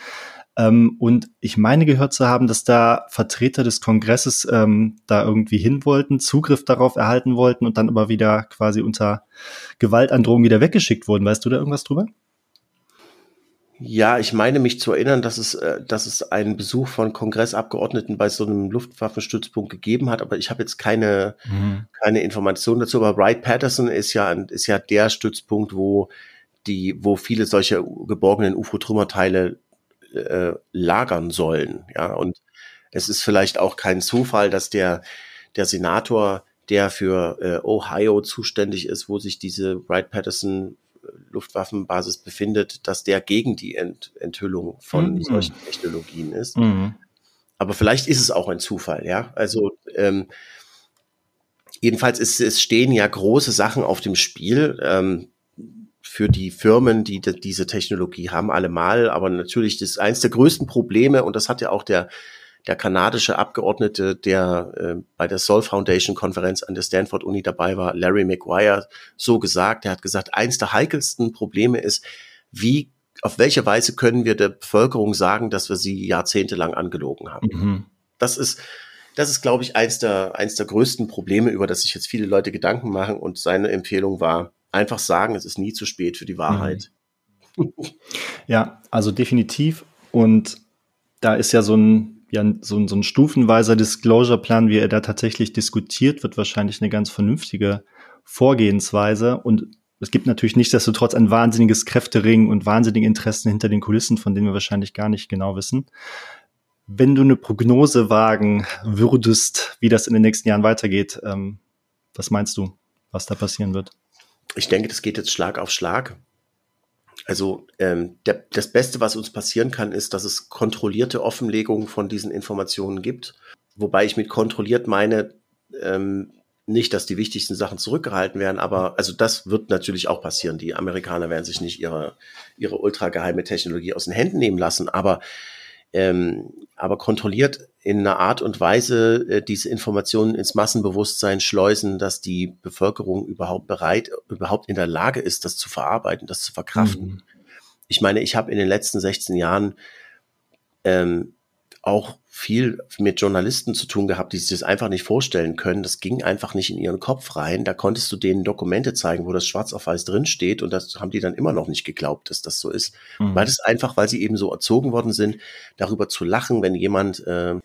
Ähm, und ich meine gehört zu haben, dass da Vertreter des Kongresses ähm, da irgendwie hin wollten, Zugriff darauf erhalten wollten und dann aber wieder quasi unter Gewaltandrohung wieder weggeschickt wurden. Weißt du da irgendwas drüber? Ja, ich meine mich zu erinnern, dass es, äh, dass es einen Besuch von Kongressabgeordneten bei so einem Luftwaffenstützpunkt gegeben hat, aber ich habe jetzt keine, mhm. keine Informationen dazu. Aber Wright Patterson ist ja, ist ja der Stützpunkt, wo die, wo viele solche geborgenen UFO-Trümmerteile äh, lagern sollen. Ja, und es ist vielleicht auch kein Zufall, dass der, der Senator, der für äh, Ohio zuständig ist, wo sich diese Wright Patterson Luftwaffenbasis befindet, dass der gegen die Ent Enthüllung von mhm. solchen Technologien ist. Mhm. Aber vielleicht ist es auch ein Zufall, ja. Also ähm, jedenfalls ist es stehen ja große Sachen auf dem Spiel. Ähm, für die Firmen, die diese Technologie haben, allemal. Aber natürlich das ist eins der größten Probleme, und das hat ja auch der der kanadische Abgeordnete, der äh, bei der Sol Foundation Konferenz an der Stanford Uni dabei war, Larry McGuire, so gesagt. Er hat gesagt, eins der heikelsten Probleme ist, wie, auf welche Weise können wir der Bevölkerung sagen, dass wir sie jahrzehntelang angelogen haben? Mhm. Das ist, das ist, glaube ich, eins der, eins der größten Probleme, über das sich jetzt viele Leute Gedanken machen. Und seine Empfehlung war, einfach sagen, es ist nie zu spät für die Wahrheit. Mhm. Ja, also definitiv. Und da ist ja so ein ja, so, so ein stufenweiser Disclosure-Plan, wie er da tatsächlich diskutiert, wird wahrscheinlich eine ganz vernünftige Vorgehensweise. Und es gibt natürlich nichtsdestotrotz ein wahnsinniges Kräftering und wahnsinnige Interessen hinter den Kulissen, von denen wir wahrscheinlich gar nicht genau wissen. Wenn du eine Prognose wagen würdest, wie das in den nächsten Jahren weitergeht, ähm, was meinst du, was da passieren wird? Ich denke, das geht jetzt Schlag auf Schlag. Also ähm, der, das Beste, was uns passieren kann, ist, dass es kontrollierte Offenlegungen von diesen Informationen gibt. Wobei ich mit kontrolliert meine, ähm, nicht, dass die wichtigsten Sachen zurückgehalten werden, aber also das wird natürlich auch passieren. Die Amerikaner werden sich nicht ihre, ihre ultrageheime Technologie aus den Händen nehmen lassen, aber ähm, aber kontrolliert in einer Art und Weise äh, diese Informationen ins Massenbewusstsein schleusen, dass die Bevölkerung überhaupt bereit, überhaupt in der Lage ist, das zu verarbeiten, das zu verkraften. Mhm. Ich meine, ich habe in den letzten 16 Jahren ähm, auch viel mit Journalisten zu tun gehabt, die sich das einfach nicht vorstellen können. Das ging einfach nicht in ihren Kopf rein. Da konntest du denen Dokumente zeigen, wo das schwarz auf weiß drin steht und das haben die dann immer noch nicht geglaubt, dass das so ist. Mhm. Weil das einfach, weil sie eben so erzogen worden sind, darüber zu lachen, wenn jemand äh,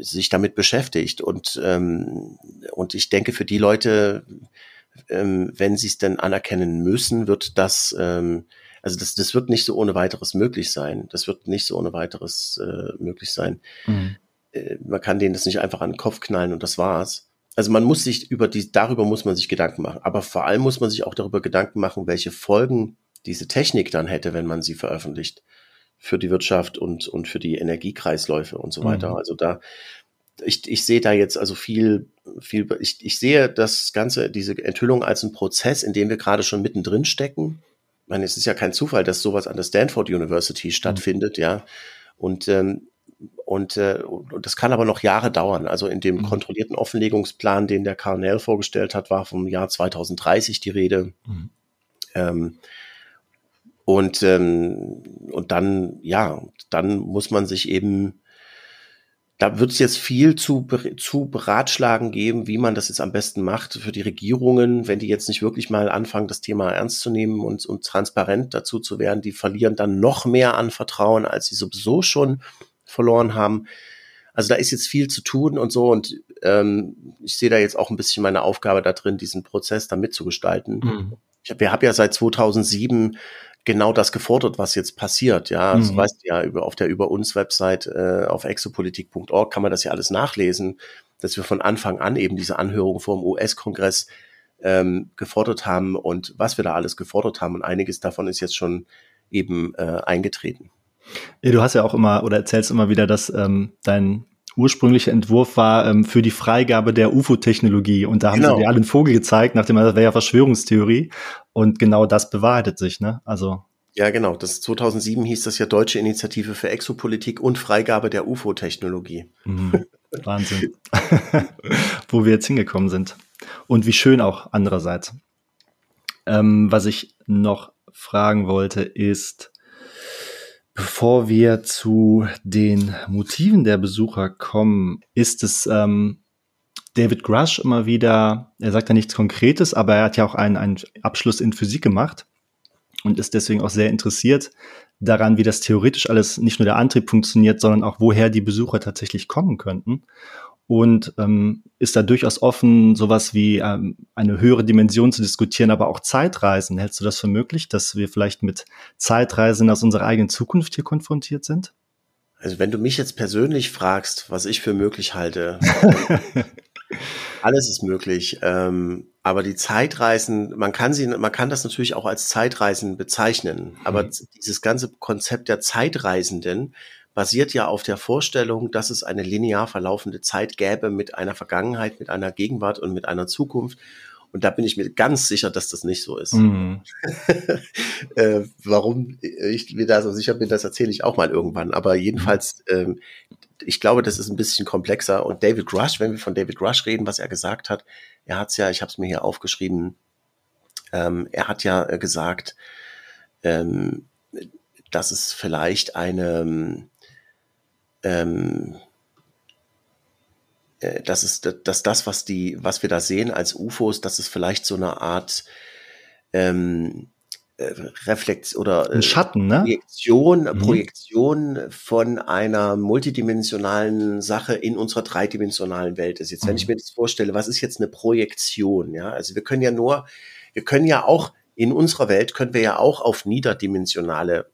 sich damit beschäftigt. Und, ähm, und ich denke, für die Leute, ähm, wenn sie es denn anerkennen müssen, wird das ähm, also das, das wird nicht so ohne weiteres möglich sein. Das wird nicht so ohne weiteres äh, möglich sein. Mhm. Äh, man kann denen das nicht einfach an den Kopf knallen und das war's. Also man muss sich über die, darüber muss man sich Gedanken machen. Aber vor allem muss man sich auch darüber Gedanken machen, welche Folgen diese Technik dann hätte, wenn man sie veröffentlicht für die Wirtschaft und, und für die Energiekreisläufe und so mhm. weiter. Also da, ich, ich sehe da jetzt also viel, viel, ich, ich sehe das Ganze, diese Enthüllung als ein Prozess, in dem wir gerade schon mittendrin stecken ich meine, es ist ja kein Zufall, dass sowas an der Stanford University stattfindet, mhm. ja. Und, ähm, und, äh, und das kann aber noch Jahre dauern. Also in dem mhm. kontrollierten Offenlegungsplan, den der Carnell vorgestellt hat, war vom Jahr 2030 die Rede. Mhm. Ähm, und, ähm, und dann, ja, dann muss man sich eben da wird es jetzt viel zu, zu beratschlagen geben, wie man das jetzt am besten macht für die Regierungen, wenn die jetzt nicht wirklich mal anfangen, das Thema ernst zu nehmen und, und transparent dazu zu werden. Die verlieren dann noch mehr an Vertrauen, als sie sowieso schon verloren haben. Also da ist jetzt viel zu tun und so und ähm, ich sehe da jetzt auch ein bisschen meine Aufgabe da drin, diesen Prozess da mitzugestalten. Mhm. Ich hab, wir haben ja seit 2007 genau das gefordert, was jetzt passiert. Ja, also mhm. weißt ja, über, auf der über uns Website äh, auf exopolitik.org kann man das ja alles nachlesen, dass wir von Anfang an eben diese Anhörung vor dem US-Kongress ähm, gefordert haben und was wir da alles gefordert haben. Und einiges davon ist jetzt schon eben äh, eingetreten. Du hast ja auch immer oder erzählst immer wieder, dass ähm, dein ursprünglicher Entwurf war ähm, für die Freigabe der UFO-Technologie. Und da haben genau. sie dir alle einen Vogel gezeigt, nachdem das wäre ja Verschwörungstheorie. Und genau das bewahrheitet sich, ne? Also. Ja, genau. Das 2007 hieß das ja Deutsche Initiative für Exopolitik und Freigabe der UFO-Technologie. Mhm. Wahnsinn. Wo wir jetzt hingekommen sind. Und wie schön auch andererseits. Ähm, was ich noch fragen wollte, ist, bevor wir zu den Motiven der Besucher kommen, ist es ähm, David Grush immer wieder, er sagt ja nichts Konkretes, aber er hat ja auch einen, einen Abschluss in Physik gemacht und ist deswegen auch sehr interessiert daran, wie das theoretisch alles nicht nur der Antrieb funktioniert, sondern auch woher die Besucher tatsächlich kommen könnten. Und ähm, ist da durchaus offen, sowas wie ähm, eine höhere Dimension zu diskutieren, aber auch Zeitreisen. Hältst du das für möglich, dass wir vielleicht mit Zeitreisen aus unserer eigenen Zukunft hier konfrontiert sind? Also wenn du mich jetzt persönlich fragst, was ich für möglich halte, alles ist möglich. Ähm, aber die Zeitreisen, man kann sie, man kann das natürlich auch als Zeitreisen bezeichnen. Aber mhm. dieses ganze Konzept der Zeitreisenden basiert ja auf der Vorstellung, dass es eine linear verlaufende Zeit gäbe mit einer Vergangenheit, mit einer Gegenwart und mit einer Zukunft. Und da bin ich mir ganz sicher, dass das nicht so ist. Mhm. äh, warum ich mir da so sicher bin, das erzähle ich auch mal irgendwann. Aber jedenfalls, ähm, ich glaube, das ist ein bisschen komplexer. Und David Rush, wenn wir von David Rush reden, was er gesagt hat, er hat es ja, ich habe es mir hier aufgeschrieben, ähm, er hat ja äh, gesagt, ähm, dass es vielleicht eine, ähm, äh, dass es, dass das, was die, was wir da sehen als UFOs, dass es vielleicht so eine Art ähm, äh, Reflex oder Ein Schatten, ne? Projektion, mhm. Projektion von einer multidimensionalen Sache in unserer dreidimensionalen Welt ist. Jetzt, wenn mhm. ich mir das vorstelle, was ist jetzt eine Projektion? Ja, also wir können ja nur, wir können ja auch in unserer Welt können wir ja auch auf niederdimensionale äh,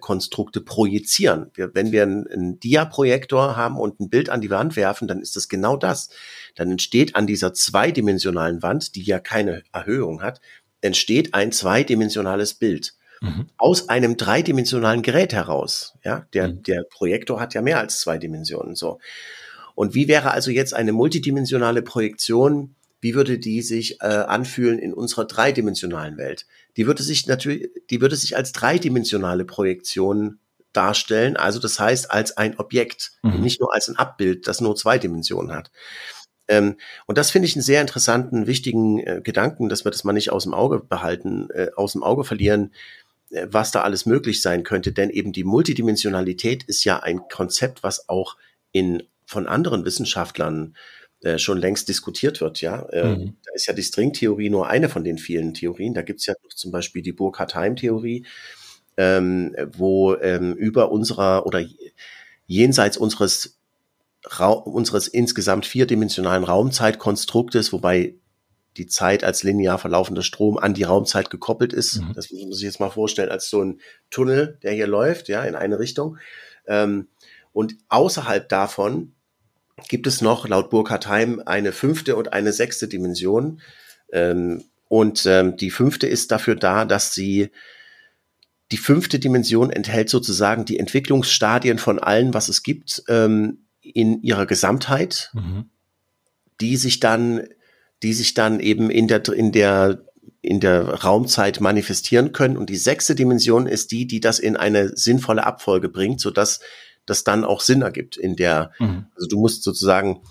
Konstrukte projizieren. Wir, wenn wir einen, einen Dia-Projektor haben und ein Bild an die Wand werfen, dann ist das genau das. Dann entsteht an dieser zweidimensionalen Wand, die ja keine Erhöhung hat, entsteht ein zweidimensionales Bild. Mhm. Aus einem dreidimensionalen Gerät heraus. Ja, der, mhm. der Projektor hat ja mehr als zwei Dimensionen. So. Und wie wäre also jetzt eine multidimensionale Projektion? Wie würde die sich äh, anfühlen in unserer dreidimensionalen Welt? Die würde sich natürlich, die würde sich als dreidimensionale Projektion darstellen. Also das heißt als ein Objekt, mhm. nicht nur als ein Abbild, das nur zwei Dimensionen hat. Ähm, und das finde ich einen sehr interessanten, wichtigen äh, Gedanken, dass wir das mal nicht aus dem Auge behalten, äh, aus dem Auge verlieren, äh, was da alles möglich sein könnte. Denn eben die Multidimensionalität ist ja ein Konzept, was auch in, von anderen Wissenschaftlern äh, schon längst diskutiert wird. Ja, äh, mhm. da ist ja die Stringtheorie nur eine von den vielen Theorien. Da gibt es ja noch zum Beispiel die Burkhardt-Heim-Theorie, ähm, wo ähm, über unserer oder jenseits unseres unseres insgesamt vierdimensionalen Raumzeitkonstruktes, wobei die Zeit als linear verlaufender Strom an die Raumzeit gekoppelt ist. Mhm. Das muss man sich jetzt mal vorstellen als so ein Tunnel, der hier läuft, ja, in eine Richtung. Ähm, und außerhalb davon gibt es noch laut Burkhard Heim eine fünfte und eine sechste Dimension. Ähm, und ähm, die fünfte ist dafür da, dass sie die fünfte Dimension enthält sozusagen die Entwicklungsstadien von allem, was es gibt, ähm, in ihrer Gesamtheit, mhm. die sich dann, die sich dann eben in der, in der, in der Raumzeit manifestieren können. Und die sechste Dimension ist die, die das in eine sinnvolle Abfolge bringt, so dass das dann auch Sinn ergibt in der, mhm. also du musst sozusagen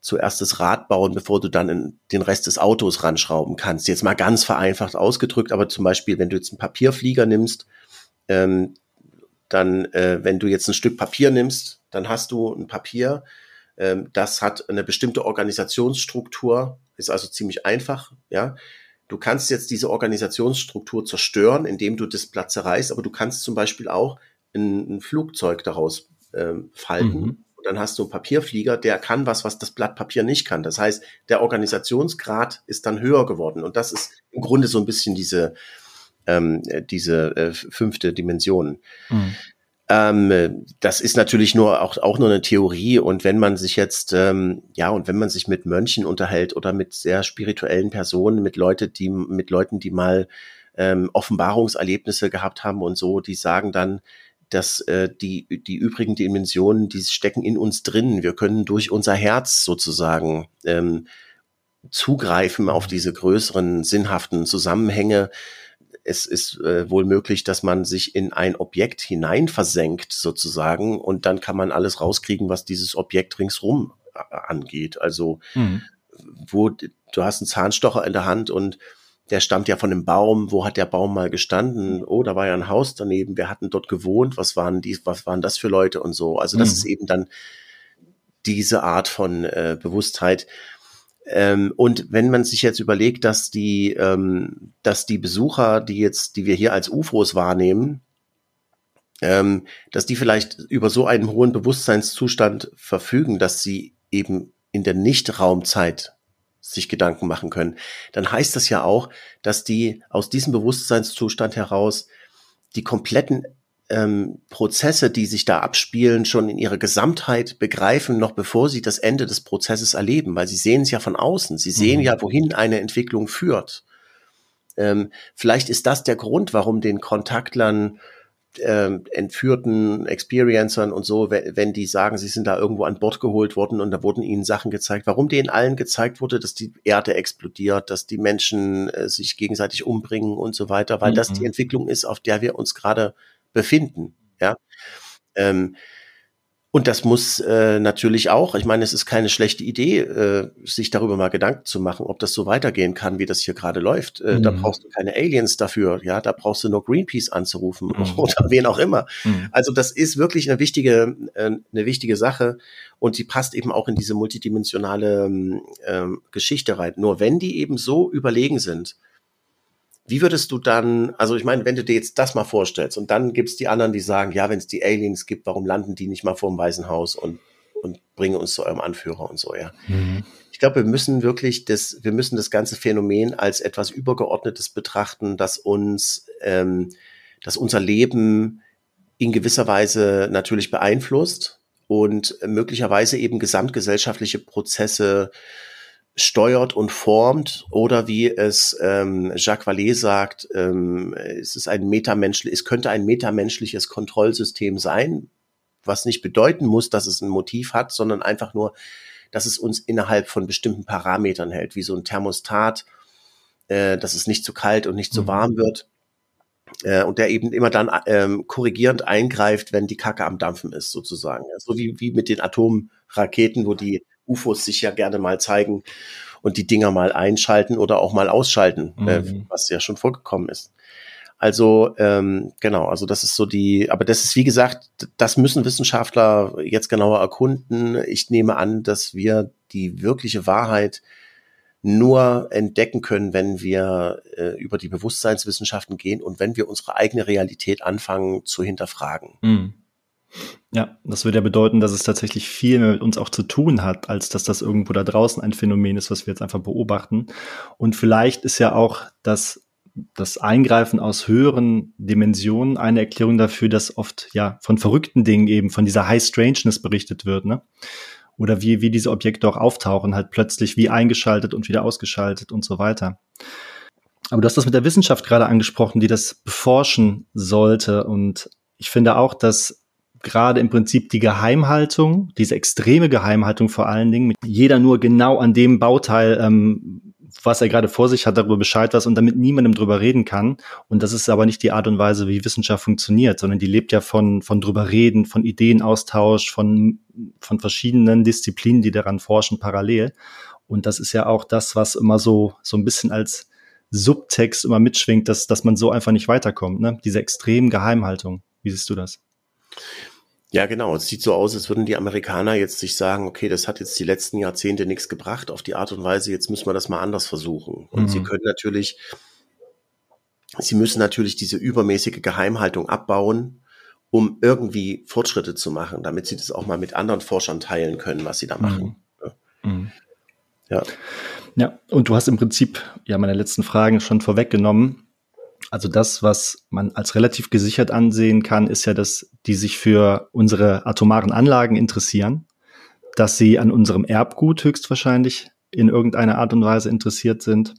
zuerst das Rad bauen, bevor du dann in den Rest des Autos ranschrauben kannst. Jetzt mal ganz vereinfacht ausgedrückt, aber zum Beispiel, wenn du jetzt einen Papierflieger nimmst, ähm, dann, äh, wenn du jetzt ein Stück Papier nimmst, dann hast du ein Papier, ähm, das hat eine bestimmte Organisationsstruktur, ist also ziemlich einfach, ja. Du kannst jetzt diese Organisationsstruktur zerstören, indem du das Blatt zerreißt, aber du kannst zum Beispiel auch ein, ein Flugzeug daraus ähm, falten. Mhm. Und dann hast du einen Papierflieger, der kann was, was das Blatt Papier nicht kann. Das heißt, der Organisationsgrad ist dann höher geworden. Und das ist im Grunde so ein bisschen diese, ähm, diese äh, fünfte Dimension. Mhm. Ähm, das ist natürlich nur auch, auch nur eine Theorie. Und wenn man sich jetzt, ähm, ja, und wenn man sich mit Mönchen unterhält oder mit sehr spirituellen Personen, mit Leute, die, mit Leuten, die mal ähm, Offenbarungserlebnisse gehabt haben und so, die sagen dann, dass äh, die, die übrigen Dimensionen, die stecken in uns drin. Wir können durch unser Herz sozusagen ähm, zugreifen auf diese größeren sinnhaften Zusammenhänge. Es ist äh, wohl möglich, dass man sich in ein Objekt hineinversenkt sozusagen und dann kann man alles rauskriegen, was dieses Objekt ringsrum äh, angeht. Also mhm. wo du hast einen Zahnstocher in der Hand und der stammt ja von einem Baum. Wo hat der Baum mal gestanden? Oh, da war ja ein Haus daneben. Wir hatten dort gewohnt. Was waren die, was waren das für Leute und so? Also das mhm. ist eben dann diese Art von äh, Bewusstheit. Ähm, und wenn man sich jetzt überlegt, dass die, ähm, dass die Besucher, die jetzt, die wir hier als UFOs wahrnehmen, ähm, dass die vielleicht über so einen hohen Bewusstseinszustand verfügen, dass sie eben in der Nichtraumzeit sich Gedanken machen können, dann heißt das ja auch, dass die aus diesem Bewusstseinszustand heraus die kompletten ähm, Prozesse, die sich da abspielen, schon in ihrer Gesamtheit begreifen, noch bevor sie das Ende des Prozesses erleben, weil sie sehen es ja von außen, sie sehen mhm. ja, wohin eine Entwicklung führt. Ähm, vielleicht ist das der Grund, warum den Kontaktlern äh, entführten Experiencern und so, wenn die sagen, sie sind da irgendwo an Bord geholt worden und da wurden ihnen Sachen gezeigt, warum denen allen gezeigt wurde, dass die Erde explodiert, dass die Menschen äh, sich gegenseitig umbringen und so weiter, weil mhm. das die mhm. Entwicklung ist, auf der wir uns gerade befinden. Ja. Ähm, und das muss äh, natürlich auch, ich meine, es ist keine schlechte Idee, äh, sich darüber mal Gedanken zu machen, ob das so weitergehen kann, wie das hier gerade läuft. Äh, mhm. Da brauchst du keine Aliens dafür, ja, da brauchst du nur Greenpeace anzurufen mhm. oder wen auch immer. Mhm. Also das ist wirklich eine wichtige, äh, eine wichtige Sache und die passt eben auch in diese multidimensionale äh, Geschichte rein. Nur wenn die eben so überlegen sind, wie würdest du dann, also ich meine, wenn du dir jetzt das mal vorstellst und dann gibt's die anderen, die sagen, ja, wenn es die Aliens gibt, warum landen die nicht mal vor dem Weißen Haus und, und bringen uns zu eurem Anführer und so, ja. Mhm. Ich glaube, wir müssen wirklich das, wir müssen das ganze Phänomen als etwas Übergeordnetes betrachten, das uns, ähm, das unser Leben in gewisser Weise natürlich beeinflusst und möglicherweise eben gesamtgesellschaftliche Prozesse steuert und formt oder wie es ähm, Jacques Vallée sagt, ähm, es ist ein metamenschlich, es könnte ein metamenschliches Kontrollsystem sein, was nicht bedeuten muss, dass es ein Motiv hat, sondern einfach nur, dass es uns innerhalb von bestimmten Parametern hält, wie so ein Thermostat, äh, dass es nicht zu kalt und nicht zu mhm. warm wird äh, und der eben immer dann ähm, korrigierend eingreift, wenn die Kacke am Dampfen ist, sozusagen. So wie, wie mit den Atomraketen, wo die UFOs sich ja gerne mal zeigen und die Dinger mal einschalten oder auch mal ausschalten, äh, mhm. äh, was ja schon vorgekommen ist. Also ähm, genau, also das ist so die, aber das ist wie gesagt, das müssen Wissenschaftler jetzt genauer erkunden. Ich nehme an, dass wir die wirkliche Wahrheit nur entdecken können, wenn wir äh, über die Bewusstseinswissenschaften gehen und wenn wir unsere eigene Realität anfangen zu hinterfragen. Mhm. Ja, das würde ja bedeuten, dass es tatsächlich viel mehr mit uns auch zu tun hat, als dass das irgendwo da draußen ein Phänomen ist, was wir jetzt einfach beobachten. Und vielleicht ist ja auch das, das Eingreifen aus höheren Dimensionen eine Erklärung dafür, dass oft ja von verrückten Dingen eben, von dieser High Strangeness berichtet wird, ne? Oder wie, wie diese Objekte auch auftauchen, halt plötzlich wie eingeschaltet und wieder ausgeschaltet und so weiter. Aber du hast das mit der Wissenschaft gerade angesprochen, die das beforschen sollte. Und ich finde auch, dass gerade im Prinzip die Geheimhaltung, diese extreme Geheimhaltung vor allen Dingen, mit jeder nur genau an dem Bauteil, ähm, was er gerade vor sich hat, darüber Bescheid weiß und damit niemandem drüber reden kann. Und das ist aber nicht die Art und Weise, wie Wissenschaft funktioniert, sondern die lebt ja von, von drüber reden, von Ideenaustausch, von, von verschiedenen Disziplinen, die daran forschen, parallel. Und das ist ja auch das, was immer so, so ein bisschen als Subtext immer mitschwingt, dass, dass man so einfach nicht weiterkommt, ne? Diese extremen Geheimhaltung. Wie siehst du das? Ja, genau. Es sieht so aus, als würden die Amerikaner jetzt sich sagen, okay, das hat jetzt die letzten Jahrzehnte nichts gebracht auf die Art und Weise, jetzt müssen wir das mal anders versuchen. Und mhm. sie können natürlich, sie müssen natürlich diese übermäßige Geheimhaltung abbauen, um irgendwie Fortschritte zu machen, damit sie das auch mal mit anderen Forschern teilen können, was sie da machen. Mhm. Mhm. Ja. Ja, und du hast im Prinzip ja meine letzten Fragen schon vorweggenommen. Also das, was man als relativ gesichert ansehen kann, ist ja, dass die sich für unsere atomaren Anlagen interessieren, dass sie an unserem Erbgut höchstwahrscheinlich in irgendeiner Art und Weise interessiert sind.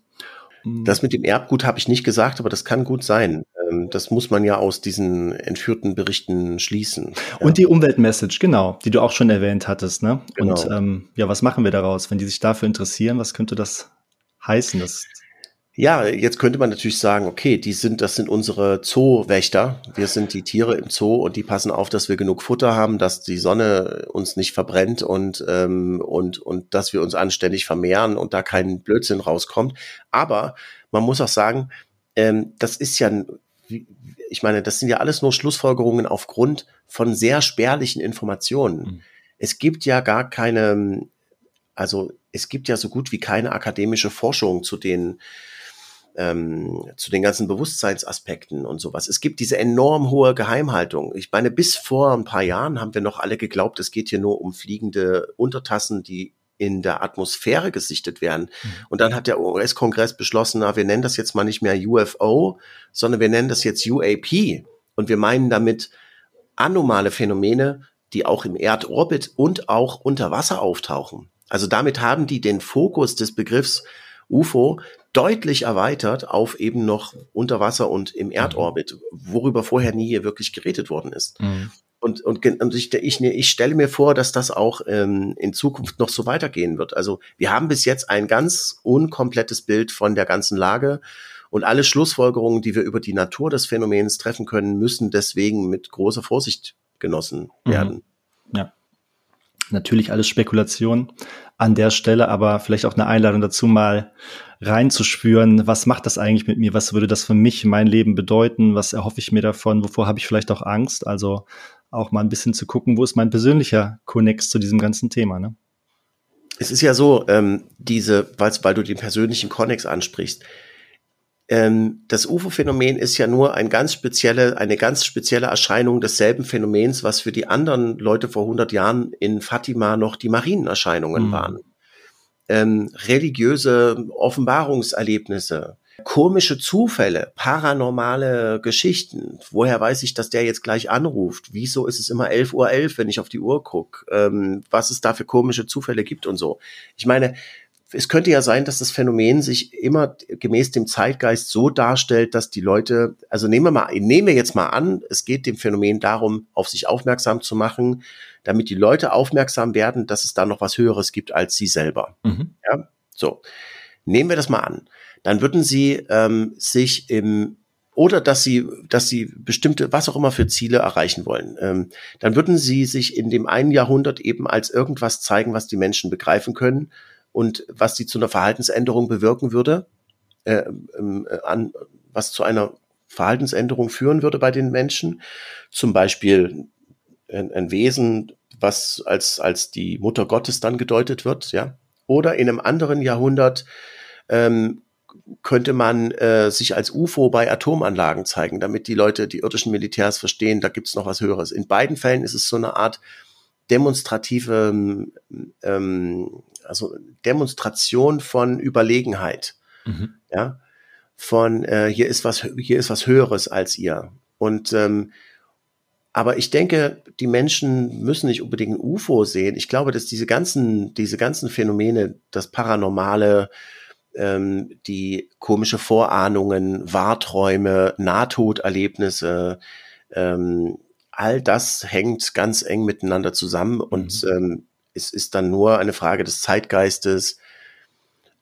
Das mit dem Erbgut habe ich nicht gesagt, aber das kann gut sein. Ähm, das muss man ja aus diesen entführten Berichten schließen. Und die Umweltmessage, genau, die du auch schon erwähnt hattest. Ne? Genau. Und ähm, ja, was machen wir daraus? Wenn die sich dafür interessieren, was könnte das heißen? Das ja, jetzt könnte man natürlich sagen, okay, die sind, das sind unsere Zoowächter. Wir sind die Tiere im Zoo und die passen auf, dass wir genug Futter haben, dass die Sonne uns nicht verbrennt und, ähm, und, und dass wir uns anständig vermehren und da kein Blödsinn rauskommt. Aber man muss auch sagen, ähm, das ist ja, ich meine, das sind ja alles nur Schlussfolgerungen aufgrund von sehr spärlichen Informationen. Mhm. Es gibt ja gar keine, also es gibt ja so gut wie keine akademische Forschung zu den ähm, zu den ganzen Bewusstseinsaspekten und sowas. Es gibt diese enorm hohe Geheimhaltung. Ich meine, bis vor ein paar Jahren haben wir noch alle geglaubt, es geht hier nur um fliegende Untertassen, die in der Atmosphäre gesichtet werden. Mhm. Und dann hat der US-Kongress beschlossen, na, wir nennen das jetzt mal nicht mehr UFO, sondern wir nennen das jetzt UAP. Und wir meinen damit anomale Phänomene, die auch im Erdorbit und auch unter Wasser auftauchen. Also damit haben die den Fokus des Begriffs UFO deutlich erweitert auf eben noch unter Wasser und im Erdorbit, worüber vorher nie wirklich geredet worden ist. Mhm. Und, und, und ich, ich, ich stelle mir vor, dass das auch ähm, in Zukunft noch so weitergehen wird. Also wir haben bis jetzt ein ganz unkomplettes Bild von der ganzen Lage und alle Schlussfolgerungen, die wir über die Natur des Phänomens treffen können, müssen deswegen mit großer Vorsicht genossen mhm. werden. Ja. Natürlich alles Spekulation an der Stelle, aber vielleicht auch eine Einladung dazu, mal reinzuspüren, was macht das eigentlich mit mir, was würde das für mich, mein Leben bedeuten, was erhoffe ich mir davon, wovor habe ich vielleicht auch Angst, also auch mal ein bisschen zu gucken, wo ist mein persönlicher Connex zu diesem ganzen Thema. Ne? Es ist ja so, ähm, diese, weil, du den persönlichen Connex ansprichst, ähm, das UFO-Phänomen ist ja nur ein ganz spezielle, eine ganz spezielle Erscheinung desselben Phänomens, was für die anderen Leute vor 100 Jahren in Fatima noch die Marienerscheinungen mhm. waren ähm, religiöse Offenbarungserlebnisse, komische Zufälle, paranormale Geschichten. Woher weiß ich, dass der jetzt gleich anruft? Wieso ist es immer 11.11 Uhr, 11, wenn ich auf die Uhr gucke? Ähm, was es da für komische Zufälle gibt und so. Ich meine, es könnte ja sein, dass das Phänomen sich immer gemäß dem Zeitgeist so darstellt, dass die Leute, also nehmen wir mal, nehmen wir jetzt mal an, es geht dem Phänomen darum, auf sich aufmerksam zu machen, damit die Leute aufmerksam werden, dass es da noch was Höheres gibt als sie selber. Mhm. Ja, so. Nehmen wir das mal an. Dann würden sie ähm, sich im oder dass sie, dass sie bestimmte, was auch immer für Ziele erreichen wollen, ähm, dann würden sie sich in dem einen Jahrhundert eben als irgendwas zeigen, was die Menschen begreifen können und was sie zu einer Verhaltensänderung bewirken würde, äh, ähm, äh, an, was zu einer Verhaltensänderung führen würde bei den Menschen. Zum Beispiel ein, ein Wesen, was als, als die Mutter Gottes dann gedeutet wird, ja. Oder in einem anderen Jahrhundert ähm, könnte man äh, sich als UFO bei Atomanlagen zeigen, damit die Leute, die irdischen Militärs verstehen, da gibt's noch was Höheres. In beiden Fällen ist es so eine Art demonstrative, ähm, also Demonstration von Überlegenheit, mhm. ja, von äh, hier ist was, hier ist was Höheres als ihr. Und ähm, aber ich denke, die Menschen müssen nicht unbedingt ein UFO sehen. Ich glaube, dass diese ganzen, diese ganzen Phänomene, das Paranormale, ähm, die komische Vorahnungen, Wahrträume, Nahtoderlebnisse, ähm, all das hängt ganz eng miteinander zusammen und mhm. ähm, es ist dann nur eine Frage des Zeitgeistes,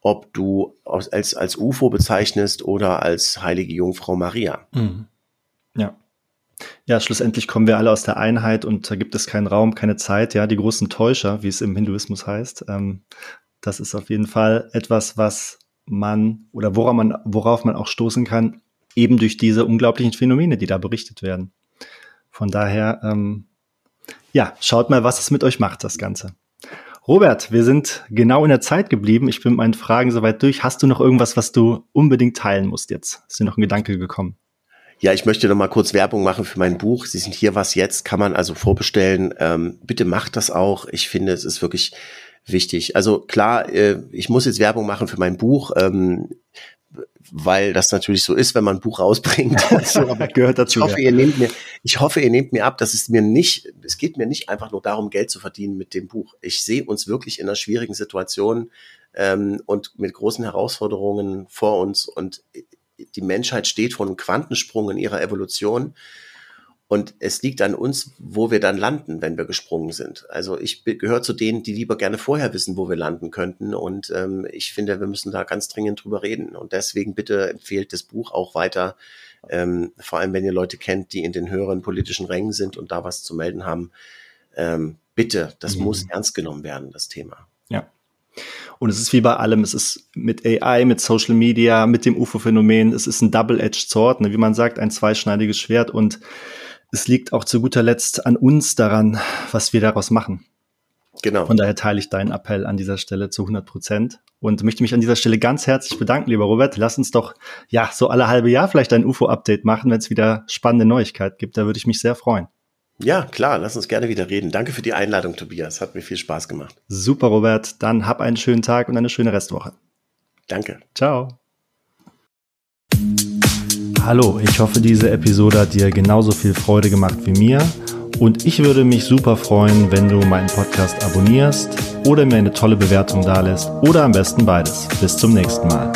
ob du als, als UFO bezeichnest oder als heilige Jungfrau Maria. Mhm. Ja. Ja, schlussendlich kommen wir alle aus der Einheit und da gibt es keinen Raum, keine Zeit, ja, die großen Täuscher, wie es im Hinduismus heißt. Ähm, das ist auf jeden Fall etwas, was man oder worauf man, worauf man auch stoßen kann, eben durch diese unglaublichen Phänomene, die da berichtet werden. Von daher, ähm, ja, schaut mal, was es mit euch macht, das Ganze. Robert, wir sind genau in der Zeit geblieben. Ich bin mit meinen Fragen soweit durch. Hast du noch irgendwas, was du unbedingt teilen musst jetzt? Ist dir noch ein Gedanke gekommen? Ja, ich möchte noch mal kurz Werbung machen für mein Buch. Sie sind hier was jetzt, kann man also vorbestellen. Ähm, bitte macht das auch. Ich finde, es ist wirklich wichtig. Also klar, äh, ich muss jetzt Werbung machen für mein Buch. Ähm, weil das natürlich so ist, wenn man ein Buch rausbringt. Also, aber gehört dazu. Ich hoffe, ja. ihr nehmt mir, ich hoffe, ihr nehmt mir ab, dass es mir nicht, es geht mir nicht einfach nur darum, Geld zu verdienen mit dem Buch. Ich sehe uns wirklich in einer schwierigen Situation. ähm, und mit großen Herausforderungen vor uns. Und die Menschheit steht vor einem Quantensprung in ihrer Evolution. Und es liegt an uns, wo wir dann landen, wenn wir gesprungen sind. Also ich gehöre zu denen, die lieber gerne vorher wissen, wo wir landen könnten. Und ähm, ich finde, wir müssen da ganz dringend drüber reden. Und deswegen bitte empfehlt das Buch auch weiter. Ähm, vor allem, wenn ihr Leute kennt, die in den höheren politischen Rängen sind und da was zu melden haben. Ähm, bitte, das mhm. muss ernst genommen werden, das Thema. Ja. Und es ist wie bei allem, es ist mit AI, mit Social Media, mit dem UFO-Phänomen, es ist ein Double-Edged Sword, ne, wie man sagt, ein zweischneidiges Schwert und es liegt auch zu guter Letzt an uns daran, was wir daraus machen. Genau. Von daher teile ich deinen Appell an dieser Stelle zu 100 Prozent und möchte mich an dieser Stelle ganz herzlich bedanken, lieber Robert. Lass uns doch, ja, so alle halbe Jahr vielleicht ein UFO-Update machen, wenn es wieder spannende Neuigkeiten gibt. Da würde ich mich sehr freuen. Ja, klar, lass uns gerne wieder reden. Danke für die Einladung, Tobias. Hat mir viel Spaß gemacht. Super, Robert. Dann hab einen schönen Tag und eine schöne Restwoche. Danke. Ciao. Hallo, ich hoffe, diese Episode hat dir genauso viel Freude gemacht wie mir. Und ich würde mich super freuen, wenn du meinen Podcast abonnierst oder mir eine tolle Bewertung dalässt oder am besten beides. Bis zum nächsten Mal.